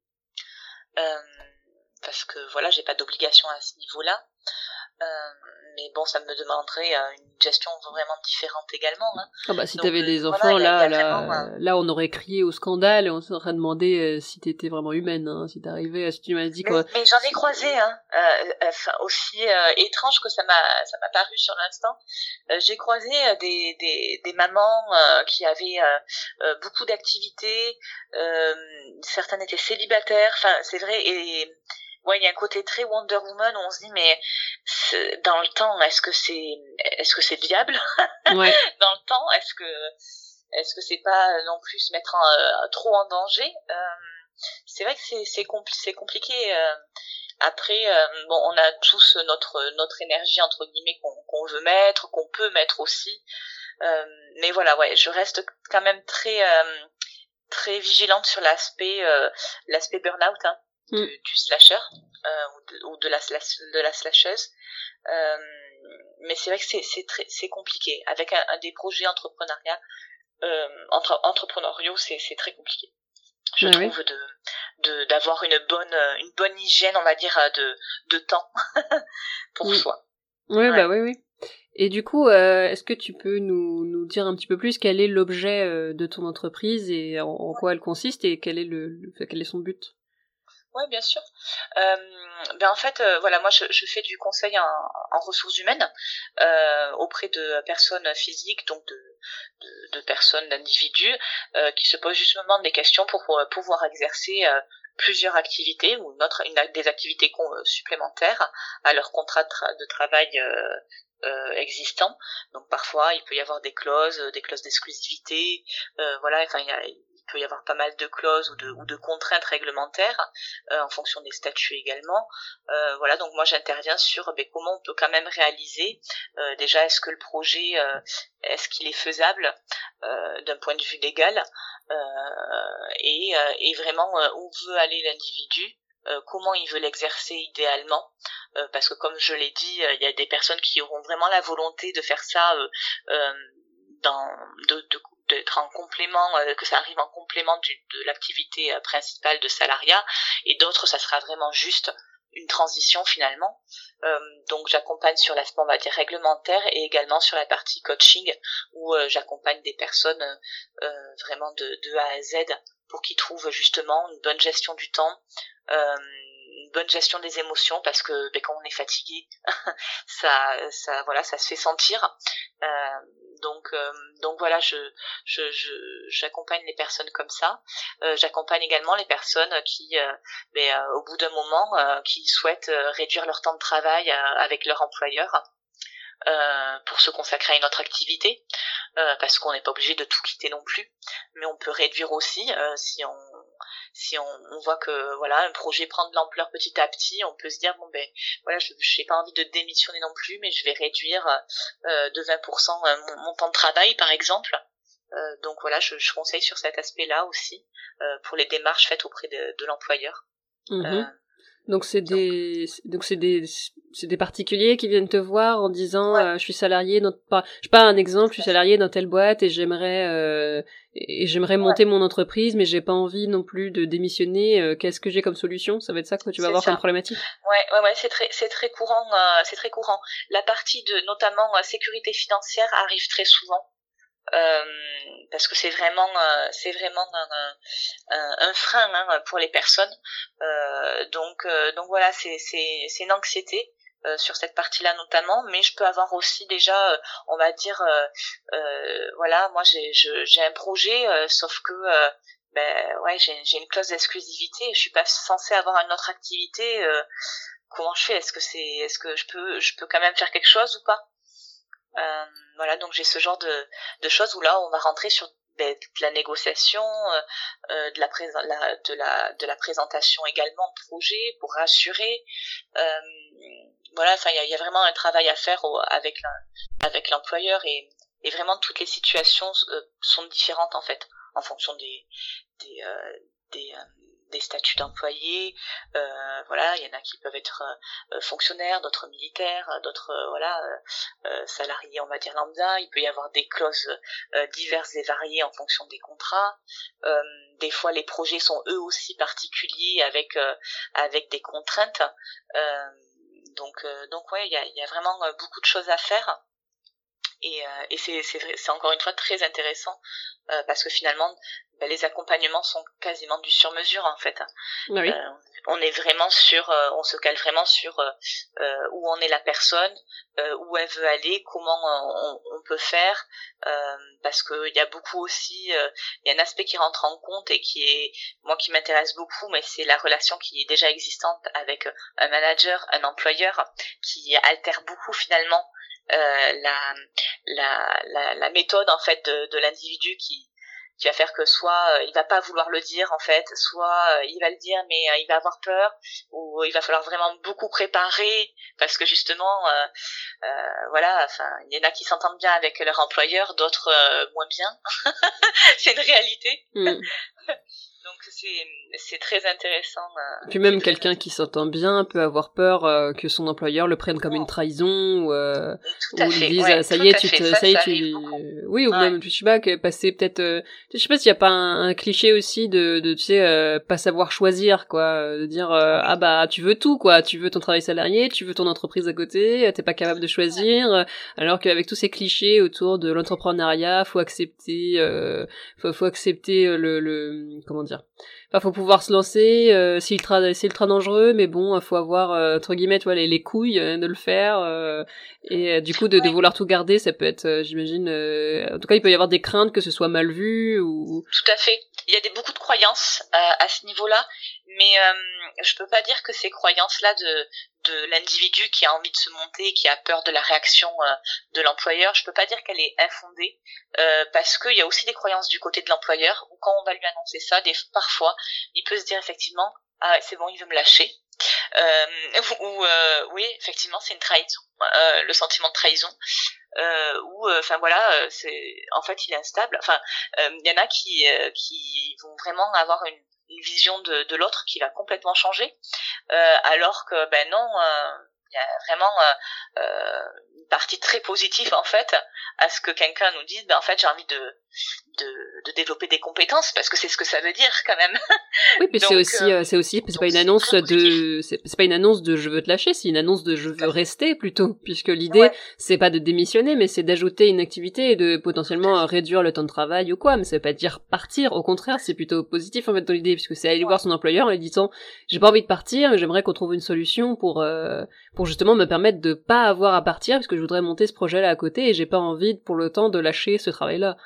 parce que voilà, j'ai pas d'obligation à ce niveau-là. Euh, mais bon, ça me demanderait euh, une gestion vraiment différente également. Hein. Ah bah si t'avais des euh, enfants, là, là, là, on aurait crié au scandale et on s'aurait demandé si t'étais vraiment humaine, hein, si t'arrivais, si tu m'as dit quoi. Mais, j'en ai croisé, hein, aussi étrange que ça m'a, ça m'a paru sur l'instant. J'ai croisé des, des, des mamans qui avaient beaucoup d'activités, certaines étaient célibataires, enfin c'est vrai et ouais, il y a un côté très Wonder Woman où on se dit mais dans le temps, est-ce que c'est est-ce que c'est viable? *laughs* Ouais. Dans le temps, est-ce que est-ce que c'est pas non plus se mettre euh, trop en danger? Euh, C'est vrai que c'est c'est compli compliqué. Euh, après, euh, bon, on a tous notre notre énergie entre guillemets qu'on qu'on veut mettre, qu'on peut mettre aussi. mais voilà, ouais, je reste quand même très très vigilante sur l'aspect l'aspect burn-out. Hein Mm. du, slasher euh, ou, de, ou de, la de la slasheuse. Euh, mais c'est vrai que c'est c'est très c'est compliqué. Avec un, un, des projets entrepreneuriat euh, entre, entrepreneuriaux c'est c'est très compliqué. Je trouve de de d'avoir une bonne une bonne hygiène on va dire de de temps *laughs* pour oui. soi. Oui bah oui oui. Et du coup, euh, est-ce que tu peux nous, nous dire un petit peu plus quel est l'objet euh, de ton entreprise et en, en, quoi elle consiste et quel est le, le quel est son but? Oui, bien sûr. Euh, ben en fait, euh, voilà, moi je, je, fais du conseil en, en ressources humaines euh, auprès de personnes physiques, donc de, de, de personnes, d'individus euh, qui se posent justement des questions pour, pour pouvoir exercer euh, plusieurs activités ou une autre, une, des activités supplémentaires à leur contrat de, tra de travail euh, existant. Donc parfois il peut y avoir des clauses, des clauses d'exclusivité, voilà, enfin il y a peut y avoir pas mal de clauses ou de, ou de contraintes réglementaires en fonction des statuts également. voilà, donc moi j'interviens sur ben, comment on peut quand même réaliser. déjà, est-ce que le projet, est-ce qu'il est faisable d'un point de vue légal et, et vraiment où veut aller l'individu euh, comment il veut l'exercer idéalement euh, parce que comme je l'ai dit euh, il y a des personnes qui auront vraiment la volonté de faire ça dans de, d'être en complément que ça arrive en complément de l'activité principale de salariat et d'autres ça sera vraiment juste une transition finalement. donc j'accompagne sur l'aspect on va dire réglementaire et également sur la partie coaching où j'accompagne des personnes vraiment de, de A à Z pour qu'ils trouvent justement une bonne gestion du temps, euh, une bonne gestion des émotions parce que ben, quand on est fatigué, *laughs* ça, ça, voilà, ça se fait sentir. Euh, donc, euh, donc voilà, je, je, j'accompagne les personnes comme ça. j'accompagne également les personnes qui, ben, au bout d'un moment, qui souhaitent réduire leur temps de travail avec leur employeur. pour se consacrer à une autre activité, parce qu'on n'est pas obligé de tout quitter non plus, mais on peut réduire aussi si on si on, on, voit que voilà un projet prend de l'ampleur petit à petit, on peut se dire bon ben voilà je n'ai pas envie de démissionner non plus, mais je vais réduire euh, de 20% euh, mon, mon, temps de travail par exemple. Euh, donc voilà, je, je, conseille sur cet aspect-là aussi euh, pour les démarches faites auprès de, de l'employeur. Mmh donc c'est des donc c'est des c'est des particuliers qui viennent te voir en disant euh, je suis salarié dans pas je sais pas un exemple je suis salarié dans telle boîte et j'aimerais euh, et j'aimerais monter mon entreprise mais j'ai pas envie non plus de démissionner euh, qu'est-ce que j'ai comme solution? Ça va être ça que tu vas avoir comme problématique. Ouais ouais ouais c'est très c'est très courant c'est très courant. La partie de notamment sécurité financière arrive très souvent euh, parce que c'est vraiment euh, c'est vraiment un, un, un frein hein, pour les personnes. Euh, donc donc voilà c'est c'est c'est une anxiété sur cette partie-là notamment, mais je peux avoir aussi déjà, on va dire, voilà, moi j'ai j'ai un projet, sauf que ben ouais j'ai j'ai une clause d'exclusivité, je suis pas censée avoir une autre activité. comment je fais? Est-ce que c'est, est-ce que je peux, je peux quand même faire quelque chose ou pas? Euh, voilà, donc j'ai ce genre de, de choses où là, on va rentrer sur ben, de la négociation, euh, euh de, la, la, de, la, de la présentation également de projet pour rassurer. Euh, voilà, enfin, il y a, vraiment un travail à faire avec avec l'employeur et, et vraiment toutes les situations euh, sont différentes en fait en fonction des des, des, des statuts d'employés. Euh, voilà, il y en a qui peuvent être euh, fonctionnaires, d'autres militaires, d'autres euh, voilà salariés, on va dire lambda. Il peut y avoir des clauses diverses et variées en fonction des contrats. des fois, les projets sont eux aussi particuliers avec avec des contraintes. donc donc ouais, il y a, y a vraiment beaucoup de choses à faire. Et, et c'est encore une fois très intéressant parce que finalement bah, les accompagnements sont quasiment du sur-mesure en fait. Bah euh, on est vraiment sur, euh, on se cale vraiment sur euh, où en est la personne, où elle veut aller, comment on, on peut faire, parce que il y a beaucoup aussi, il y a un aspect qui rentre en compte et qui est moi qui m'intéresse beaucoup, mais c'est la relation qui est déjà existante avec un manager, un employeur, qui altère beaucoup finalement la, la, la, la, méthode en fait de, de l'individu qui qui va faire que soit euh, il va pas vouloir le dire en fait, soit euh, il va le dire mais euh, il va avoir peur, ou il va falloir vraiment beaucoup préparer parce que justement, voilà, enfin il y en a qui s'entendent bien avec leur employeur, d'autres moins bien. *laughs* c'est une réalité. Mm. *laughs* Donc c'est très intéressant. Euh, Puis même quelqu'un qui s'entend bien peut avoir peur euh, que son employeur le prenne comme une trahison ou, euh, ou lui dise ça y est tu te, ça, y est tu oui ou même je sais pas que passer peut-être euh, je sais pas s'il y a pas un, cliché aussi de, de tu sais pas savoir choisir quoi de dire ah bah tu veux tout quoi tu veux ton travail salarié tu veux ton entreprise à côté t'es pas capable de choisir alors qu'avec tous ces clichés autour de l'entrepreneuriat faut accepter faut, faut accepter le, le comment dire Enfin, faut pouvoir se lancer. Euh, c'est ultra, c'est ultra dangereux, mais bon, faut avoir euh, entre guillemets, tu les, les couilles euh, de le faire. Euh, et du coup, de, de, vouloir tout garder, ça peut être, j'imagine. en tout cas, il peut y avoir des craintes que ce soit mal vu ou. Tout à fait. Il y a des, beaucoup de croyances à ce niveau-là, mais je peux pas dire que ces croyances-là de de l'individu qui a envie de se monter, qui a peur de la réaction euh, de l'employeur, je peux pas dire qu'elle est infondée, euh, parce qu'il y a aussi des croyances du côté de l'employeur, où quand on va lui annoncer ça, parfois, il peut se dire effectivement, ah c'est bon, il veut me lâcher. Euh, *laughs* ou euh, oui, effectivement, c'est une trahison, le sentiment de trahison. Ou enfin voilà, c'est en fait il est instable. Enfin, il y en a qui qui vont vraiment avoir une une vision de, de l'autre qui va complètement changer, euh, alors que ben non, euh, il y a vraiment euh, une partie très positive en fait à ce que quelqu'un nous dise ben en fait j'ai envie de de, de développer des compétences parce que c'est ce que ça veut dire quand même. Oui, mais c'est aussi euh, c'est aussi c'est pas une annonce de c'est pas une annonce de je veux te lâcher, c'est une annonce de je veux rester plutôt puisque l'idée c'est pas de démissionner mais c'est d'ajouter une activité et de potentiellement réduire le temps de travail ou quoi, mais ça veut pas dire partir, au contraire, c'est plutôt positif en fait dans l'idée puisque c'est aller voir son employeur en lui disant j'ai pas envie de partir, mais j'aimerais qu'on trouve une solution pour euh, pour justement me permettre de pas avoir à partir parce que je voudrais monter ce projet là à côté et j'ai pas envie pour le temps de lâcher ce travail là.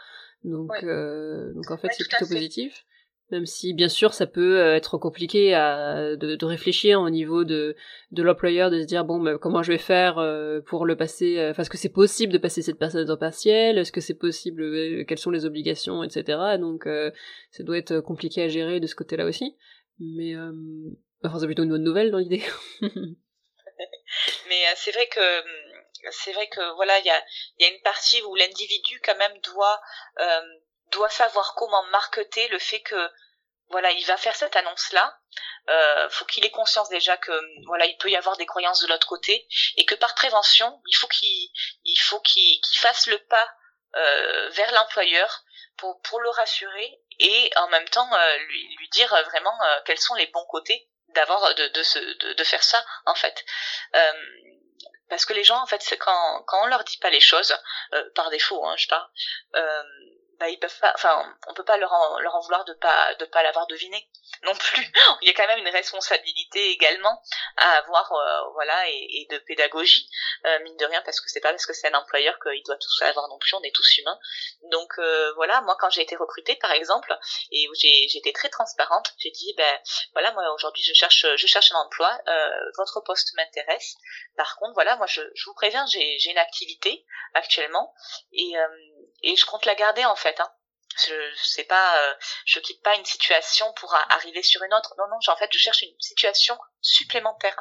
Donc, euh, donc en fait, c'est plutôt positif. Même si, bien sûr, ça peut euh, être compliqué à, de, de réfléchir au niveau de, de l'employeur, de se dire, bon, mais comment je vais faire euh, pour le passer, enfin, est-ce que c'est possible de passer cette personne en partiel, est-ce que c'est possible, quelles sont les obligations, etc. Donc, ça doit être compliqué à gérer de ce côté-là aussi. Mais, enfin, c'est plutôt une bonne nouvelle dans l'idée. *laughs* *laughs* mais c'est vrai que hum, c'est vrai que voilà, il y a, y a une partie où l'individu quand même doit euh, doit savoir comment marketer le fait que voilà, il va faire cette annonce-là. Euh, faut qu'il ait conscience déjà que voilà, il peut y avoir des croyances de l'autre côté et que par prévention, il faut qu'il il faut qu'il fasse le pas euh, vers l'employeur pour pour le rassurer et en même temps euh, lui lui dire vraiment euh, quels sont les bons côtés d'avoir de de, de de faire ça en fait. Euh, parce que les gens en fait quand quand on leur dit pas les choses euh, par défaut hein, je parle euh, bah ils peuvent pas enfin on peut pas leur en, leur en vouloir de pas de pas l'avoir deviné *laughs* non plus. *laughs* Il y a quand même une responsabilité également à avoir euh, voilà et, et, de pédagogie euh, mine de rien parce que c'est pas parce que c'est un employeur qu'il doit tout savoir non plus on est tous humains. Donc euh, voilà moi quand j'ai été recrutée par exemple et j'ai j'étais très transparente j'ai dit ben voilà moi aujourd'hui je cherche je cherche un emploi votre poste m'intéresse. Par contre voilà moi je, je vous préviens j'ai j'ai une activité actuellement et et je compte la garder en fait. Hein. Je sais pas, euh, je quitte pas une situation pour arriver sur une autre. Non, non, en fait, je cherche une situation supplémentaire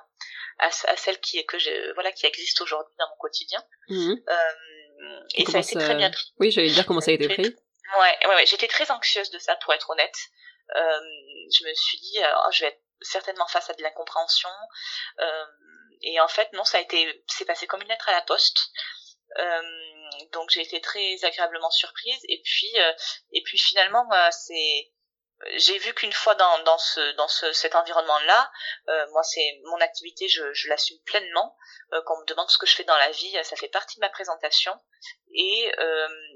à, à celle qui que je, voilà qui existe aujourd'hui dans mon quotidien. Mmh. Euh, et ça a été très bien pris. Oui, j'allais dire comment ça a été pris. Ouais, ouais, ouais j'étais très anxieuse de ça, pour être honnête. Euh, je me suis dit, oh, je vais être certainement face à de l'incompréhension. Euh, et en fait, non, ça a été, c'est passé comme une lettre à la poste. Euh, donc j'ai été très agréablement surprise. Et puis euh, et puis finalement euh, c'est j'ai vu qu'une fois dans, dans ce dans ce, cet environnement là moi c'est mon activité je, je l'assume pleinement. Quand on me demande ce que je fais dans la vie ça fait partie de ma présentation. Et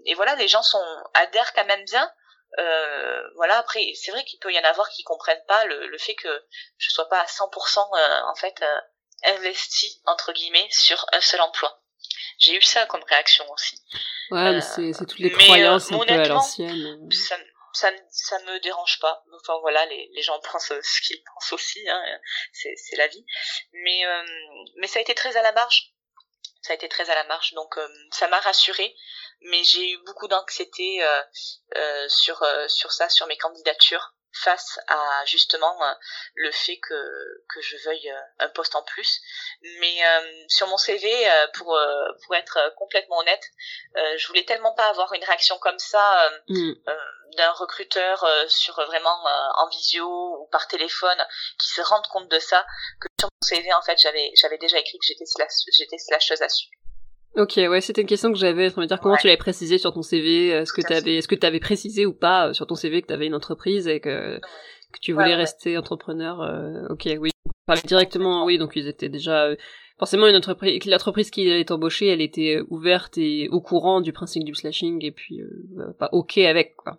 et voilà les gens sont adhèrent quand même bien. Voilà après c'est vrai qu'il peut y en avoir qui comprennent pas le, le fait que je sois pas à 100% en fait investi entre guillemets sur un seul emploi j'ai eu ça comme réaction aussi. Ouais, mais c'est, toutes les croyances un peu à l'ancienne. Ça, ça, ça me dérange pas. Enfin voilà, les, les gens pensent ce qu'ils pensent aussi, hein, c'est, la vie. Mais, euh, mais ça a été très à la marge. Ça a été très à la marge, donc euh, ça m'a rassurée. Mais j'ai eu beaucoup d'anxiété euh, euh sur sur ça, sur mes candidatures face à justement euh, le fait que, que je veuille euh, un poste en plus. Mais euh, sur mon CV, pour, pour être complètement honnête, je voulais tellement pas avoir une réaction comme ça mm. d'un recruteur sur vraiment en visio ou par téléphone qui se rende compte de ça que sur mon CV en fait j'avais j'avais déjà écrit que j'étais slash, j'étais slasheuse à suivre. Ok, ouais, c'était une question que j'avais, dire comment tu l'avais précisé sur ton CV, est-ce que tu avais, est-ce que tu avais précisé ou pas euh, sur ton CV que tu avais une entreprise et que, que tu voulais rester entrepreneur. Euh, ok, oui, parlais directement, oui, donc ils étaient déjà euh, forcément une entreprise, l'entreprise qui allait embaucher, elle était ouverte et au courant du principe du slashing et puis pas ok avec quoi.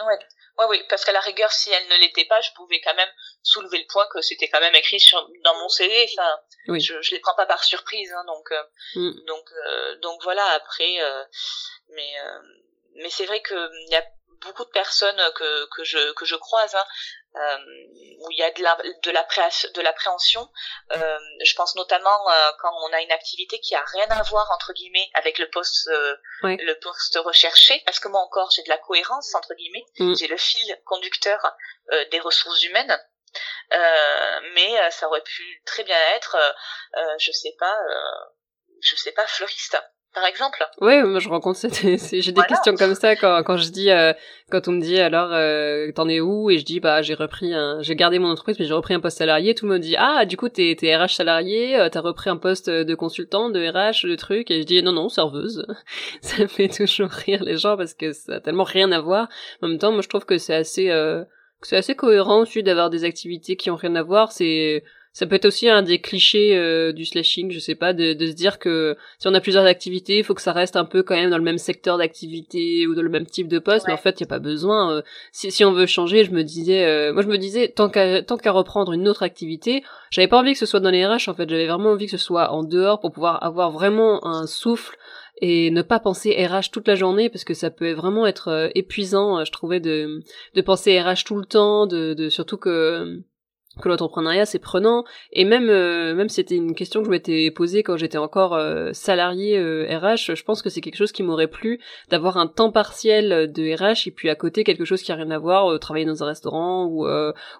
Ouais. Ouais, oui, parce qu'à la rigueur, si elle ne l'était pas, je pouvais quand même soulever le point que c'était quand même écrit sur, dans mon CV. Enfin, oui. je, je les prends pas par surprise, hein, donc, euh, mm. donc, euh, donc voilà. Après, euh, mais, mais c'est vrai que il y a beaucoup de personnes que, que je que je croise hein, euh, où il y a de la de l'appréhension euh, je pense notamment euh, quand on a une activité qui a rien à voir entre guillemets avec le poste euh, le poste recherché parce que moi encore j'ai de la cohérence entre guillemets mm. j'ai le fil conducteur euh, des ressources humaines mais ça aurait pu très bien être je sais pas je sais pas fleuriste par exemple. Oui, moi je rencontre *laughs* j'ai des questions comme ça quand quand je dis euh, quand on me dit alors euh, t'en es où? Et je dis bah j'ai repris un j'ai gardé mon entreprise mais j'ai repris un poste salarié. Tout le monde dit ah du coup t'es t'es RH salarié euh, t'as repris un poste de consultant de RH de truc. Et je dis non non serveuse. *laughs* Ça fait toujours rire les gens parce que ça a tellement rien à voir. En même temps moi je trouve que c'est assez euh, c'est assez cohérent aussi d'avoir des activités qui ont rien à voir. C'est ça peut être aussi un des clichés euh, du slashing, je sais pas, de, de, se dire que si on a plusieurs activités, il faut que ça reste un peu quand même dans le même secteur d'activité ou dans le même type de poste, mais en fait, il y a pas besoin. Euh, si, si on veut changer, je me disais, euh, moi je me disais, tant qu'à tant qu'à reprendre une autre activité, j'avais pas envie que ce soit dans les RH, en fait, j'avais vraiment envie que ce soit en dehors pour pouvoir avoir vraiment un souffle et ne pas penser RH toute la journée parce que ça peut vraiment être épuisant, je trouvais, de, de penser RH tout le temps, de, de surtout que que l'entrepreneuriat c'est prenant. Et même euh, même c'était une question que je m'étais posée quand j'étais encore euh, salarié RH euh, je pense que c'est quelque chose qui m'aurait plu d'avoir un temps partiel de RH et puis à côté quelque chose qui a rien à voir travailler dans un restaurant ou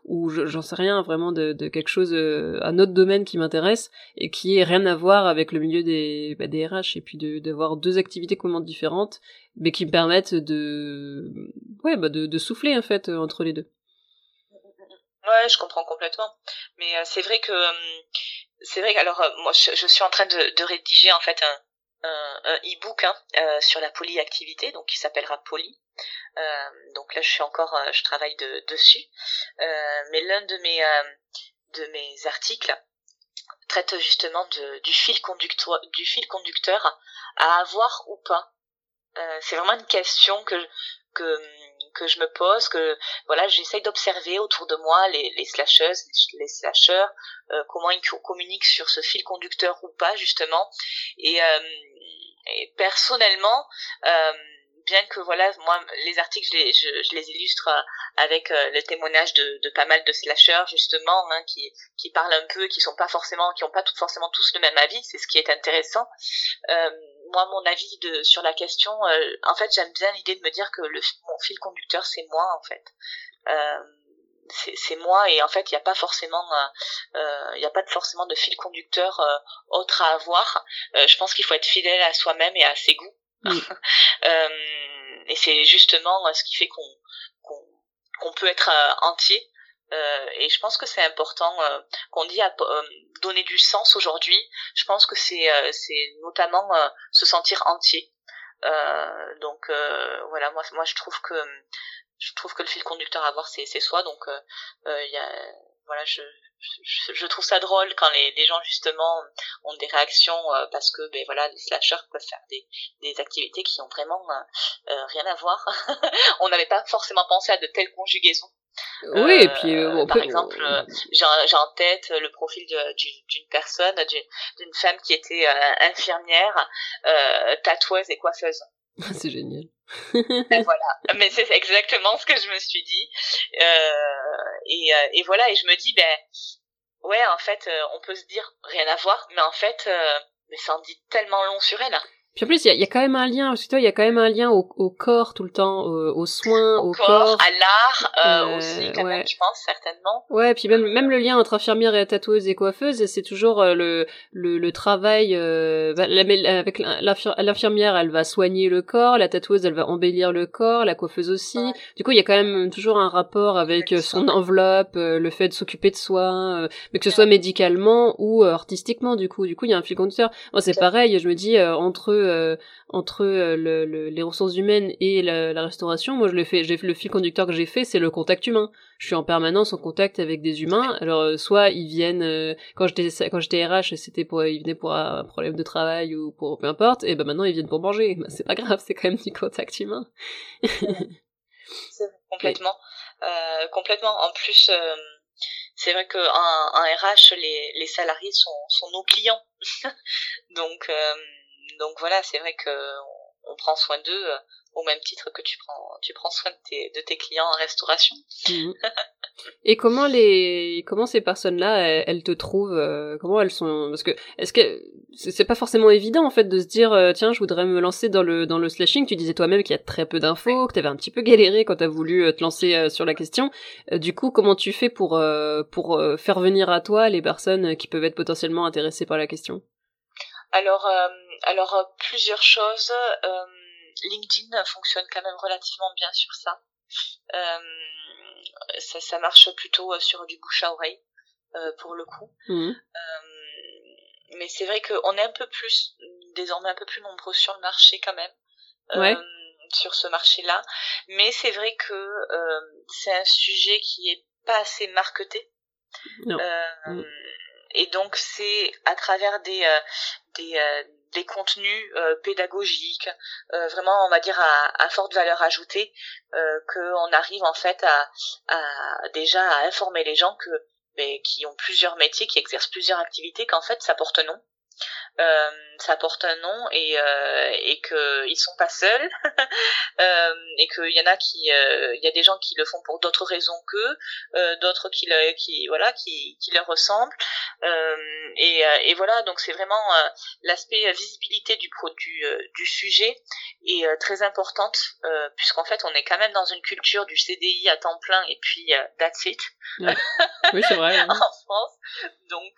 ou j'en sais rien vraiment de, de quelque chose un autre domaine qui m'intéresse et qui est rien à voir avec le milieu des bah, des RH et puis de d'avoir deux activités complètement différentes mais qui me permettent de ouais bah de, de souffler en fait entre les deux Ouais, je comprends complètement. Mais euh, c'est vrai que hum, c'est vrai que alors euh, moi je, suis en train de, rédiger en fait un e-book hein, euh, sur la polyactivité, donc qui s'appellera Poly. donc là, je suis encore, je travaille de, dessus. mais l'un de mes de mes articles traite justement de, du fil conducteur, du fil conducteur à avoir ou pas. c'est vraiment une question que que hum, que je me pose, que voilà, j'essaye d'observer autour de moi les, les slasheuses, les slasheurs, euh, comment ils communiquent sur ce fil conducteur ou pas justement. Et, euh, et personnellement, euh, bien que voilà, moi, les articles, je les, je, les illustre avec le témoignage de, de, pas mal de slasheurs justement, hein, qui, qui parlent un peu, qui sont pas forcément, qui ont pas tout, forcément tous le même avis. C'est ce qui est intéressant. Euh, moi, mon avis de, sur la question, euh, en fait, j'aime bien l'idée de me dire que le, mon fil conducteur, c'est moi, en fait. Euh, c'est moi et en fait il n'y a pas forcément euh, il n'y a pas forcément de fil conducteur autre à avoir. Je pense qu'il faut être fidèle à soi-même et à ses goûts. *laughs* Et c'est justement ce qui fait qu'on qu'on peut être entier euh, et je pense que c'est important euh, qu'on dit à, euh, donner du sens aujourd'hui. Je pense que c'est c'est notamment se sentir entier. donc voilà, moi moi je trouve que je trouve que le fil conducteur à avoir c'est c'est soi. Donc il y a voilà je, je, trouve ça drôle quand les, gens justement ont des réactions parce que ben voilà les slashers peuvent faire des, des activités qui ont vraiment rien à voir. *laughs* On n'avait pas forcément pensé à de telles conjugaisons. Oui, et puis euh, par exemple, euh, j'ai en tête le profil d'une personne, d'une femme qui était euh, infirmière, tatoueuse et coiffeuse. *laughs* c'est génial. *laughs* voilà, mais c'est exactement ce que je me suis dit. et, et voilà, et je me dis, ben ouais, en fait, on peut se dire rien à voir, mais en fait, mais ça en dit tellement long sur elle. Puis en plus, il y, y a, quand même un lien, aussi toi, il y a quand même un lien au, au corps tout le temps, aux soins, au, corps, à l'art euh, euh, aussi, quand même, je pense certainement. Ouais, puis même même le lien entre infirmière et tatoueuse et coiffeuse, c'est toujours euh, le, le, le travail euh, bah, avec l'infirmière, elle va soigner le corps, la tatoueuse, elle va embellir le corps, la coiffeuse aussi. Du coup, il y a quand même toujours un rapport avec son enveloppe, le fait de s'occuper de soi, mais que ce soit médicalement ou artistiquement. Du coup, du coup, il y a un fil conducteur. Moi, c'est pareil. Je me dis entre euh, entre euh, le, les ressources humaines et la, restauration, moi je le fais, le fil conducteur que j'ai fait, c'est le contact humain. Je suis en permanence en contact avec des humains. Alors euh, soit ils viennent quand j'étais quand j'étais RH, c'était pour ils venaient pour un problème de travail ou pour peu importe, et ben maintenant ils viennent pour manger. Ben, c'est pas grave, c'est quand même du contact humain. *laughs* complètement, complètement. En plus c'est vrai qu'en en RH, les, les salariés sont, sont nos clients. *laughs* Donc, donc voilà, c'est vrai que on prend soin d'eux euh, au même titre que tu prends, tu prends soin de tes, de tes clients en restauration. Mhm. *laughs* Et comment les, comment ces personnes-là, elles, te trouvent, euh, comment elles sont, parce que, est-ce que, c'est pas forcément évident, en fait, de se dire, euh, tiens, je voudrais me lancer dans le, dans le slashing. Tu disais toi-même qu'il y a très peu d'infos, que t'avais un petit peu galéré quand t'as voulu te lancer sur la question. du coup, comment tu fais pour, pour faire venir à toi les personnes qui peuvent être potentiellement intéressées par la question? Alors, alors, plusieurs choses, LinkedIn fonctionne quand même relativement bien sur ça. Euh, ça, ça, marche plutôt euh, sur du bouche à oreille euh, pour le coup. Mmh. mais c'est vrai qu'on est un peu plus, désormais un peu plus nombreux sur le marché quand même. Ouais. sur ce marché-là. Mais c'est vrai que c'est un sujet qui est pas assez marketé. Non. Mmh. Et donc c'est à travers des des, des contenus euh, pédagogiques, euh, vraiment on va dire à, forte valeur ajoutée, euh, qu'on arrive en fait à, à, déjà à informer les gens que ben, qui ont plusieurs métiers, qui exercent plusieurs activités, qu'en fait ça porte nom euh, ça porte un nom et euh, et que ils sont pas seuls. *laughs* Euh, et qu'il y en a qui euh, il y a des gens qui le font pour d'autres raisons qu'eux euh, d'autres qui le, qui voilà qui qui leur ressemblent. Et et voilà donc c'est vraiment l'aspect visibilité du produit du sujet est très importante puisqu'en fait on est quand même dans une culture du CDI à temps plein et puis that's it. Oui c'est vrai *laughs* en France. Donc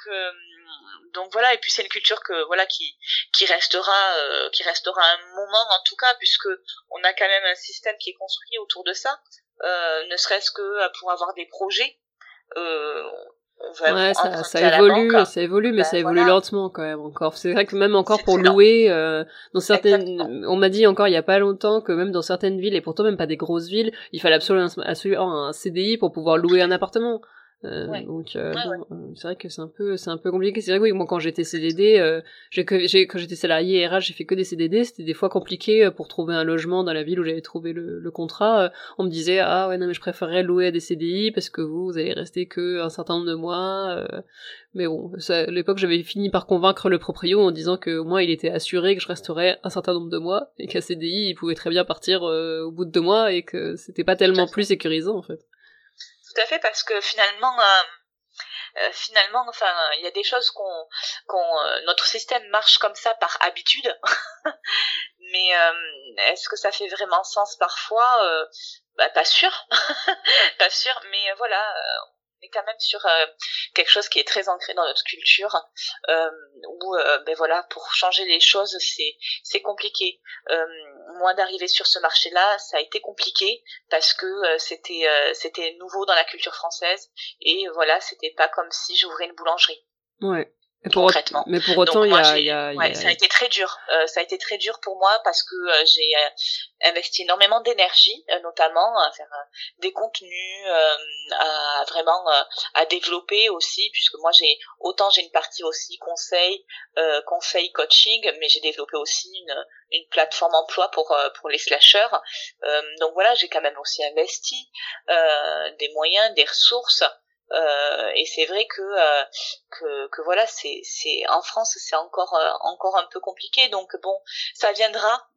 donc voilà et puis c'est une culture que voilà qui qui restera euh, qui restera un moment en tout cas puisque on a quand même un système qui est construit autour de ça euh, ne serait-ce que euh, pour avoir des projets ouais, ça, ça évolue, ça évolue, mais ben ça évolue lentement quand même encore. C'est vrai que même encore pour louer, euh, dans certaines, on m'a dit encore il y a pas longtemps que même dans certaines villes et pourtant même pas des grosses villes, il fallait absolument, absolument un CDI pour pouvoir louer un appartement. Euh, donc euh, euh, c'est vrai que c'est un peu c'est un peu compliqué. C'est vrai que oui, moi quand j'étais CDD, euh, j'ai que j'ai quand j'étais salarié RH, j'ai fait que des CDD. C'était des fois compliqué pour trouver un logement dans la ville où j'avais trouvé le, le contrat. on me disait ah ouais non mais je préférerais louer à des CDI parce que vous vous allez rester que un certain nombre de mois. mais bon, ça, à l'époque j'avais fini par convaincre le proprio en disant que moi il était assuré que je resterais un certain nombre de mois et qu'à CDI il pouvait très bien partir au bout de deux mois et que c'était pas tellement plus sécurisant en fait tout à fait parce que finalement euh, euh, finalement enfin il y a des choses qu'on qu'on euh, notre système marche comme ça par habitude. *laughs* Mais est-ce que ça fait vraiment sens parfois? Bah, pas sûr. *laughs* Pas sûr mais voilà on est quand même sur quelque chose qui est très ancré dans notre culture où ben voilà pour changer les choses c'est c'est compliqué moi d'arriver sur ce marché-là, ça a été compliqué parce que euh, c'était euh, c'était nouveau dans la culture française et voilà, c'était pas comme si j'ouvrais une boulangerie. Ouais. Concrètement. Mais pour autant, il y a, y a, ouais, ça a été très dur. Euh, ça a été très dur pour moi parce que j'ai investi énormément d'énergie, notamment à faire des contenus, à vraiment à développer aussi, puisque moi j'ai autant j'ai une partie aussi conseil, conseil coaching, mais j'ai développé aussi une une plateforme emploi pour euh, pour les slasheurs. Euh, donc voilà, j'ai quand même aussi investi euh, des moyens, des ressources. Et c'est vrai que, que que voilà, c'est c'est en France c'est encore encore un peu compliqué. Donc bon, ça viendra.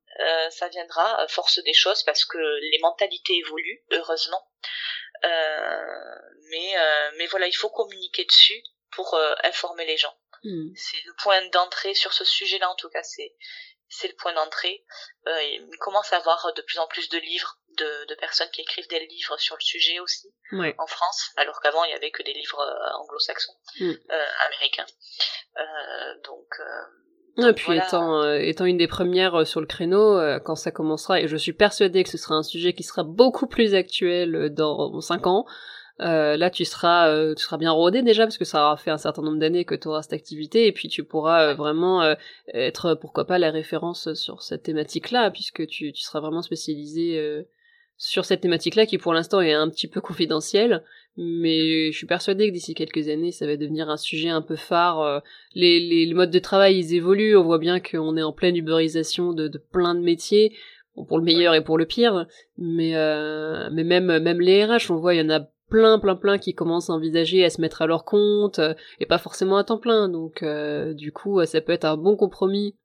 ça viendra, force des choses, parce que les mentalités évoluent, heureusement. mais, mais voilà, il faut communiquer dessus pour informer les gens. Hmm. C'est le point d'entrée sur ce sujet-là, en tout cas, c'est c'est le point d'entrée. Euh, il commence à avoir de plus en plus de livres, de, de personnes qui écrivent des livres sur le sujet aussi, en France, alors qu'avant il y avait que des livres euh, anglo-saxons, mm. euh, américains. Euh, donc. Et puis étant, étant une des premières sur le créneau, quand ça commencera, et je suis persuadée que ce sera un sujet qui sera beaucoup plus actuel dans 5 ans, euh, là tu seras tu seras bien rodé déjà parce que ça aura fait un certain nombre d'années que tu auras cette activité et puis tu pourras vraiment être pourquoi pas la référence sur cette thématique là puisque tu, tu seras vraiment spécialisé sur cette thématique là qui pour l'instant est un petit peu confidentielle mais je suis persuadée que d'ici quelques années ça va devenir un sujet un peu phare les, les, modes de travail ils évoluent on voit bien qu'on est en pleine uberisation de, plein de métiers pour le meilleur et pour le pire mais mais même même les RH on voit il y en a plein, plein, plein qui commencent à envisager à se mettre à leur compte, euh, et pas forcément à temps plein. Donc, euh, du coup, euh, ça peut être un bon compromis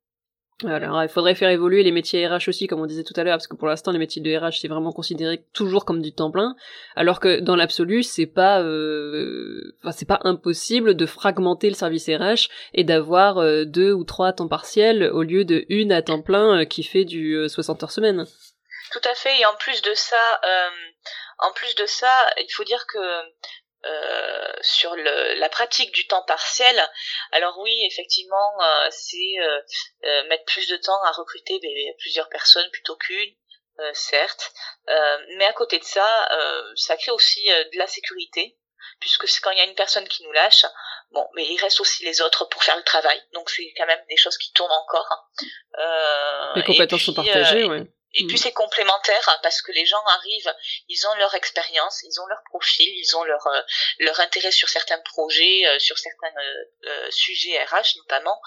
Alors, il faudrait faire évoluer les métiers RH aussi, comme on disait tout à l'heure, parce que pour l'instant, les métiers de RH, c'est vraiment considéré toujours comme du temps plein, alors que dans l'absolu, c'est pas, euh... enfin, c'est pas impossible de fragmenter le service RH et d'avoir euh, deux ou trois temps partiels au lieu de une à temps plein euh, qui fait du 60 heures semaine. Tout à fait, et en plus de ça, en plus de ça, il faut dire que euh, sur le, la pratique du temps partiel. Alors oui, effectivement, euh, c'est euh, mettre plus de temps à recruter des, plusieurs personnes plutôt qu'une, certes. mais à côté de ça, ça crée aussi de la sécurité, puisque c'est quand il y a une personne qui nous lâche, bon, mais il reste aussi les autres pour faire le travail. Donc c'est quand même des choses qui tournent encore. les compétences sont partagées, oui. Et puis mm. c'est complémentaire hein, parce que les gens arrivent, ils ont leur expérience, ils ont leur profil, ils ont leur euh, leur intérêt sur certains projets, euh, sur certains euh, sujets RH notamment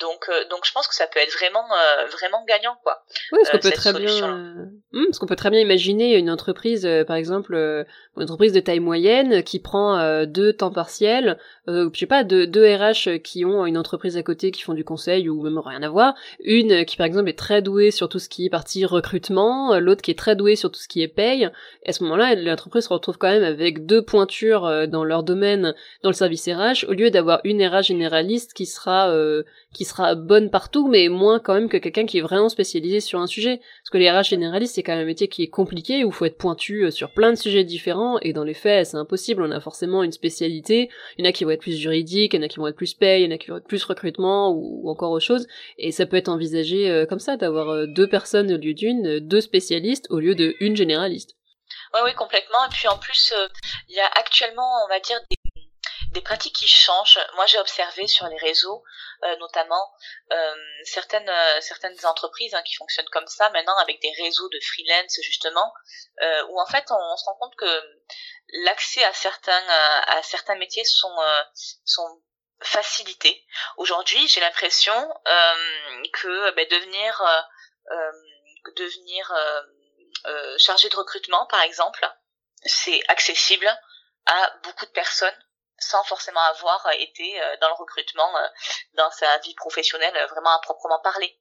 donc euh, donc je pense que ça peut être vraiment euh, vraiment gagnant quoi. Oui, parce qu'on peut très bien hmm, parce qu'on peut très bien imaginer une entreprise euh, par exemple une entreprise de taille moyenne qui prend deux temps partiels, je sais pas deux, deux RH qui ont une entreprise à côté qui font du conseil ou même rien à voir, une qui par exemple est très douée sur tout ce qui est partie recrutement, l'autre qui est très douée sur tout ce qui est paye. Et à ce moment-là, l'entreprise se retrouve quand même avec deux pointures dans leur domaine dans le service RH au lieu d'avoir une RH généraliste qui sera qui sera bonne partout, mais moins quand même que quelqu'un qui est vraiment spécialisé sur un sujet. Parce que les RH généralistes, c'est quand même un métier qui est compliqué, où faut être pointu euh, sur plein de sujets différents, et dans les faits, c'est impossible, on a forcément une spécialité. Il y en a qui vont être plus juridiques, il y en a qui vont être plus paye, il y en a qui vont être plus recrutement, ou, encore autre chose. Et ça peut être envisagé euh, comme ça, d'avoir euh, deux personnes au lieu d'une, deux spécialistes au lieu de une généraliste. Oui, oui, complètement. Et puis en plus, il y a actuellement, on va dire, des pratiques qui changent. Moi, j'ai observé sur les réseaux, euh, notamment euh, certaines euh, certaines entreprises hein, qui fonctionnent comme ça maintenant avec des réseaux de freelance justement, où en fait on, se rend compte que l'accès à certains à certains métiers sont sont facilités. Aujourd'hui, j'ai l'impression que ben, devenir devenir chargé de recrutement, par exemple, c'est accessible à beaucoup de personnes sans forcément avoir euh, été euh, dans le recrutement euh, dans sa vie professionnelle vraiment à proprement parler.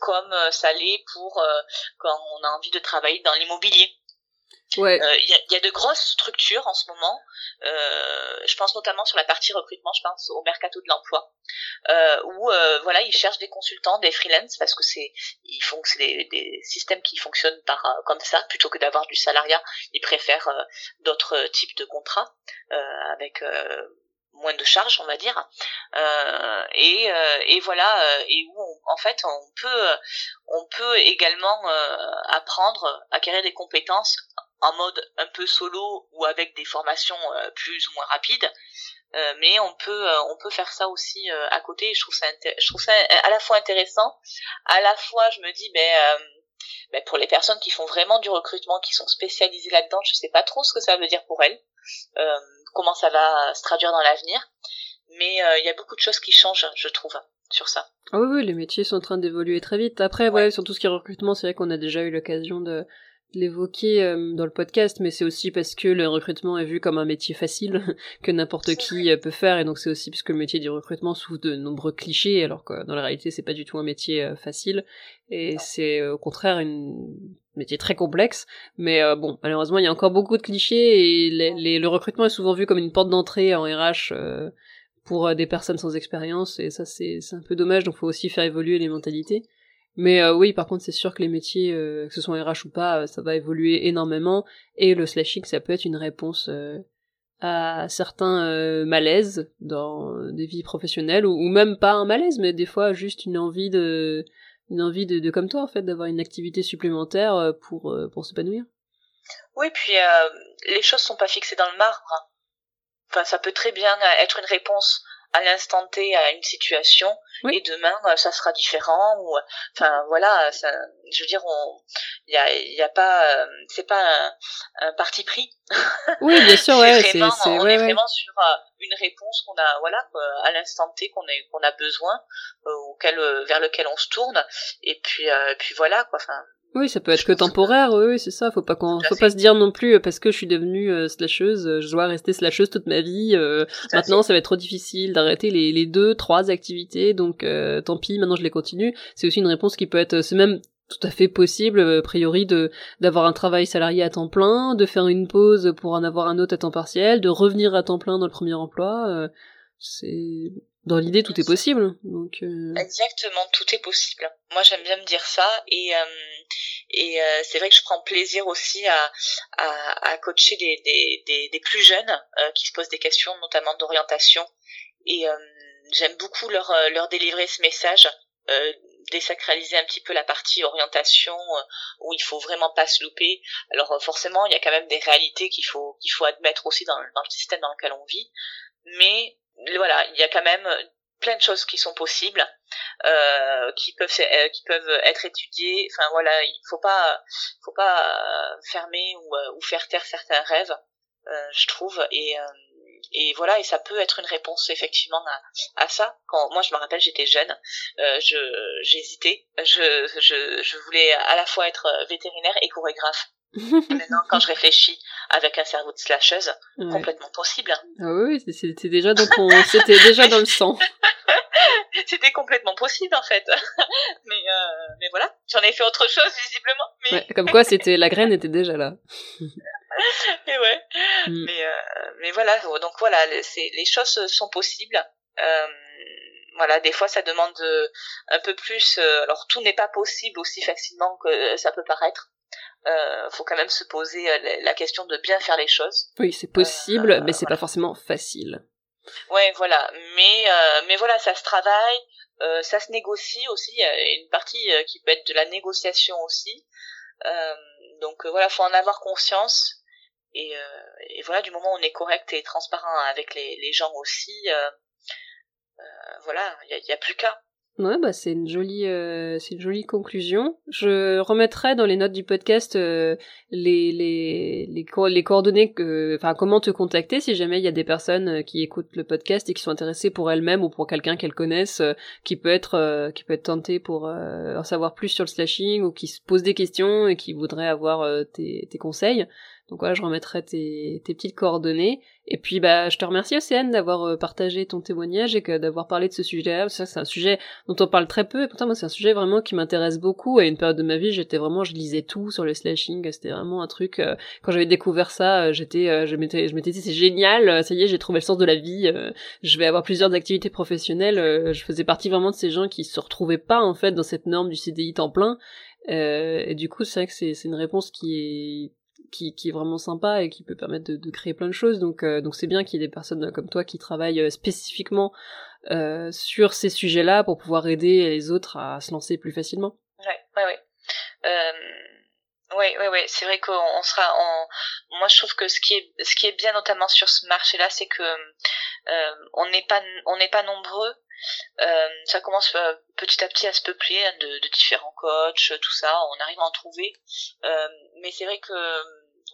Comme ça l'est pour quand on a envie de travailler dans l'immobilier. Il euh, y, a, y, a, de grosses structures en ce moment. Euh, je pense notamment sur la partie recrutement, je pense au mercato de l'emploi, euh, où euh, voilà ils cherchent des consultants, des freelance parce que c'est ils font c'est des, des, systèmes qui fonctionnent par euh, comme ça plutôt que d'avoir du salariat. Ils préfèrent euh, d'autres types de contrats avec moins de charges, on va dire. Euh, et, et, voilà, et où en fait on peut on peut également apprendre, acquérir des compétences en mode un peu solo ou avec des formations euh, plus ou moins rapides. Euh, mais on peut euh, on peut faire ça aussi à côté. Je trouve ça je trouve ça à la fois intéressant, à la fois je me dis ben, ben pour les personnes qui font vraiment du recrutement, qui sont spécialisées là-dedans, je sais pas trop ce que ça veut dire pour elles, comment ça va se traduire dans l'avenir. Mais il y a beaucoup de choses qui changent, je trouve sur ça. Ah oui, oui, les métiers sont en train d'évoluer très vite. Après, ouais. sur tout ce qui est recrutement, c'est vrai qu'on a déjà eu l'occasion de, l'évoquer euh, dans le podcast, mais c'est aussi parce que le recrutement est vu comme un métier facile *laughs* que n'importe qui euh, peut faire, et donc c'est aussi parce que le métier du recrutement souffre de nombreux clichés, alors que dans la réalité c'est pas du tout un métier euh, facile, et c'est au contraire un métier très complexe, mais bon, malheureusement il y a encore beaucoup de clichés, et les, le recrutement est souvent vu comme une porte d'entrée en RH pour des personnes sans expérience, et ça c'est un peu dommage, donc faut aussi faire évoluer les mentalités. Mais euh, oui, par contre, c'est sûr que les métiers, euh, que ce soit RH ou pas, euh, ça va évoluer énormément. Et le slashing, ça peut être une réponse à certains malaises dans des vies professionnelles, ou, même pas un malaise, mais des fois juste une envie de, une envie de, comme toi en fait, d'avoir une activité supplémentaire pour pour s'épanouir. Oui, puis les choses sont pas fixées dans le marbre. Enfin, ça peut très bien être une réponse à l'instant T à une situation et demain euh, ça sera différent ou enfin voilà ça, je veux dire on il y a y a pas euh, c'est pas un, un, parti pris. Oui bien *laughs* sûr ouais c'est on ouais, est vraiment sur euh, une réponse qu'on a voilà à l'instant T qu'on est qu'on a besoin auquel vers lequel on se tourne. Et puis puis voilà quoi enfin Oui, ça peut être que temporaire, oui, c'est ça. Faut pas qu'on, faut pas se dire non plus parce que je suis devenue euh, slasheuse, je dois rester slasheuse toute ma vie. maintenant, ça va être trop difficile d'arrêter les, les deux, trois activités, donc tant pis. Maintenant, je les continue. C'est aussi une réponse qui peut être, c'est même tout à fait possible, a priori, de d'avoir un travail salarié à temps plein, de faire une pause pour en avoir un autre à temps partiel, de revenir à temps plein dans le premier emploi. c'est dans l'idée, tout est possible. Donc, euh... Exactement, tout est possible. Moi, j'aime bien me dire ça et euh, et euh, c'est vrai que je prends plaisir aussi à à, à coacher des, des, des, plus jeunes euh, qui se posent des questions, notamment d'orientation. Et j'aime beaucoup leur leur délivrer ce message. désacraliser un petit peu la partie orientation où il faut vraiment pas se louper. Alors forcément, il y a quand même des réalités qu'il faut qu'il faut admettre aussi dans, dans le système dans lequel on vit, mais voilà, il y a quand même plein de choses qui sont possibles, euh, qui peuvent euh, qui peuvent être étudiées. Enfin voilà, il faut pas faut pas fermer ou, euh, ou faire taire certains rêves, euh, je trouve. Et et voilà, et ça peut être une réponse effectivement à, à ça. Quand moi je me rappelle, j'étais jeune, euh, je j'hésitais, je, je je voulais à la fois être vétérinaire et chorégraphe. Maintenant, quand je réfléchis avec un cerveau de slasheuse, complètement possible. Ah oui, c'était déjà dans c'était déjà dans le sang. *laughs* c'était complètement possible en fait. *laughs* mais euh, mais voilà, j'en ai fait autre chose visiblement. Mais... Ouais, comme quoi, c'était la graine était déjà là. *laughs* et ouais. Mm. Mais euh, mais voilà, donc voilà, c'est les choses sont possibles. Euh, voilà, des fois ça demande euh, un peu plus. Euh, alors tout n'est pas possible aussi facilement que ça peut paraître euh, faut quand même se poser euh, la question de bien faire les choses. Oui, c'est possible, euh, mais c'est pas forcément facile. Ouais, voilà. Mais euh, mais voilà, ça se travaille, euh, ça se négocie aussi. Il y a une partie qui peut être de la négociation aussi. donc voilà, faut en avoir conscience. Et, et, voilà, du moment où on est correct et transparent avec les, les gens aussi, voilà, il y a, y a plus qu'à. Ouais, bah c'est une jolie, euh, c'est une jolie conclusion. Je remettrai dans les notes du podcast euh, les les les, les coordonnées que, enfin comment te contacter si jamais il y a des personnes euh, qui écoutent le podcast et qui sont intéressées pour elles-mêmes ou pour quelqu'un qu'elles connaissent, qui peut être qui peut être tenté pour en savoir plus sur le slashing ou qui se pose des questions et qui voudrait avoir tes tes conseils. Donc voilà, je remettrai tes, tes petites coordonnées. Et puis bah je te remercie Océane d'avoir euh, partagé ton témoignage et d'avoir parlé de ce sujet-là. C'est un sujet dont on parle très peu et pourtant moi c'est un sujet vraiment qui m'intéresse beaucoup. À une période de ma vie, j'étais vraiment, je lisais tout sur le slashing. C'était vraiment un truc. Euh, quand j'avais découvert ça, euh, j'étais, je m'étais, je m'étais dit c'est génial. Ça y est, j'ai trouvé le sens de la vie. je vais avoir plusieurs activités professionnelles. je faisais partie vraiment de ces gens qui se retrouvaient pas en fait dans cette norme du CDI temps plein. et du coup, c'est vrai que c'est une réponse qui est qui, qui, est vraiment sympa et qui peut permettre de, de créer plein de choses. Donc, euh, donc c'est bien qu'il y ait des personnes comme toi qui travaillent euh, spécifiquement euh, sur ces sujets-là pour pouvoir aider les autres à se lancer plus facilement. Ouais, ouais, ouais. Euh... Oui, oui, oui, c'est vrai qu'on sera. On... Moi, je trouve que ce qui est, ce qui est bien notamment sur ce marché-là, c'est que euh, on n'est pas, on n'est pas nombreux. Euh, ça commence petit à petit à se peupler hein, de, de, différents coachs, tout ça. On arrive à en trouver, mais c'est vrai que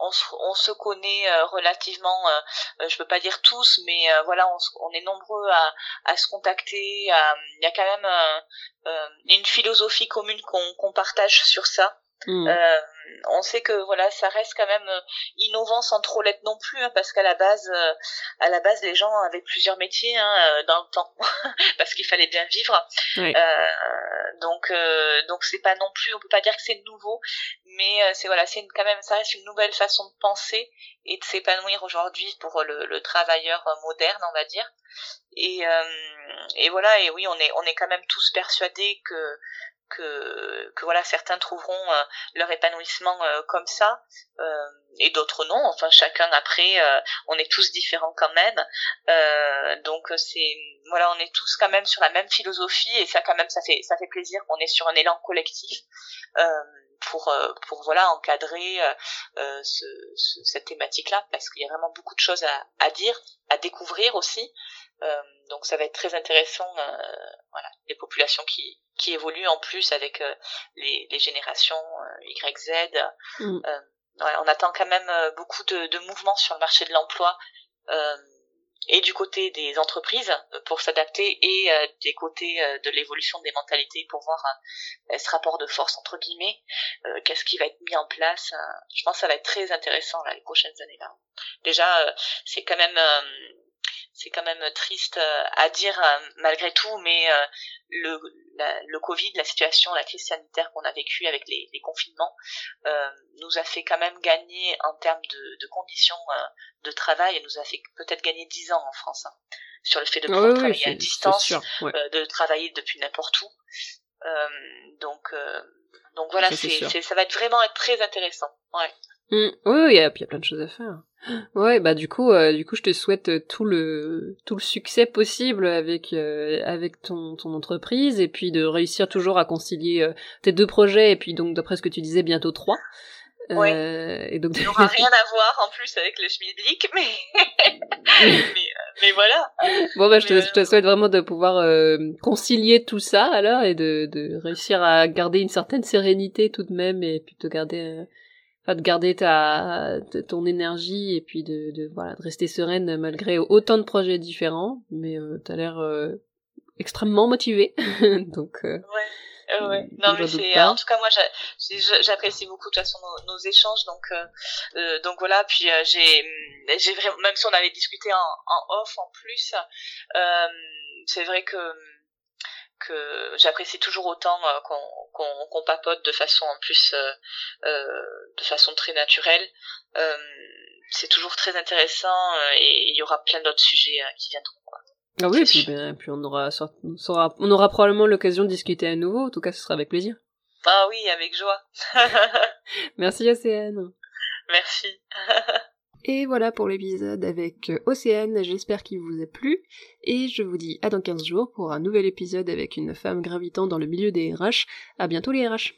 on se, on se connaît euh, relativement, euh, euh, je peux pas dire tous, mais voilà, on, on, est nombreux à, à se contacter. Il y a quand même une philosophie commune qu'on qu'on partage sur ça. Mmh. Euh, on sait que voilà, ça reste quand même euh, innovant sans trop l'être non plus, hein, parce qu'à la base, euh, à la base, les gens avaient plusieurs métiers hein, dans le temps, *laughs* parce qu'il fallait bien vivre. donc, donc c'est pas non plus, on peut pas dire que c'est nouveau, mais c'est voilà, c'est quand même ça reste une nouvelle façon de penser et de s'épanouir aujourd'hui pour le, le, travailleur moderne, on va dire. Et, et voilà, et oui, on est on est quand même tous persuadés que que, que voilà certains trouveront euh, leur épanouissement euh, comme ça. Euh, et d'autres non. Enfin chacun après on est tous différents quand même. Donc c'est voilà on est tous quand même sur la même philosophie. Et ça quand même ça fait ça fait plaisir on est sur un élan collectif pour pour voilà encadrer ce, cette thématique là parce qu'il y a vraiment beaucoup de choses à, à dire à découvrir aussi euh, donc ça va être très intéressant, euh, voilà, les populations qui, qui évoluent en plus avec euh, les, les générations YZ. Mm. on attend quand même beaucoup de, de mouvements sur le marché de l'emploi et du côté des entreprises pour s'adapter et euh, des côtés euh, de l'évolution des mentalités pour voir euh, ce rapport de force entre guillemets qu'est-ce qui va être mis en place je pense que ça va être très intéressant là, les prochaines années là déjà c'est quand même c'est quand même triste à dire malgré tout mais le le Covid, la situation, la crise sanitaire qu'on a vécue avec les, les confinements, euh, nous a fait quand même gagner en termes de, de conditions euh, de travail, et nous a fait peut-être gagner 10 ans en France hein, sur le fait de ah pouvoir travailler à distance, euh, de travailler depuis n'importe où. Euh, donc, euh, donc voilà, c'est, ça va être vraiment être très intéressant. Ouais. Mmh. Oui, il y, a, y a plein de choses à faire. Ouais, bah du coup, euh, du coup, je te souhaite tout le tout le succès possible avec euh, avec ton ton entreprise et puis de réussir toujours à concilier euh, tes deux projets et puis donc d'après ce que tu disais bientôt trois. Ouais. et donc ça *laughs* n'aura rien à voir en plus avec le schmilblick, mais *laughs* mais, mais, voilà. Bon bah je te, je te souhaite vraiment de pouvoir concilier tout ça alors et de de réussir à garder une certaine sérénité tout de même et puis de garder de garder ta ton énergie et puis de, de voilà de rester sereine malgré autant de projets différents. Mais euh, t'as l'air euh, extrêmement motivé *laughs* donc euh, ouais ouais non mais c'est en tout cas moi j'apprécie beaucoup de toute façon nos, échanges. Donc donc voilà. Puis j'ai j'ai vraiment même si on avait discuté en, en off en plus c'est vrai que que j'apprécie toujours autant euh, qu'on papote de façon en plus euh, euh, de façon très naturelle. c'est toujours très intéressant et il y aura plein d'autres sujets qui viendront. Ah oui, puis, ben, puis on aura, on aura probablement l'occasion de discuter à nouveau. En tout cas, ce sera avec plaisir. Ah oui, avec joie. *laughs* Merci Océane. Merci. *laughs* Et voilà pour l'épisode avec euh, Océane, j'espère qu'il vous a plu, et je vous dis à dans 15 jours pour un nouvel épisode avec une femme gravitant dans le milieu des RH. À bientôt les RH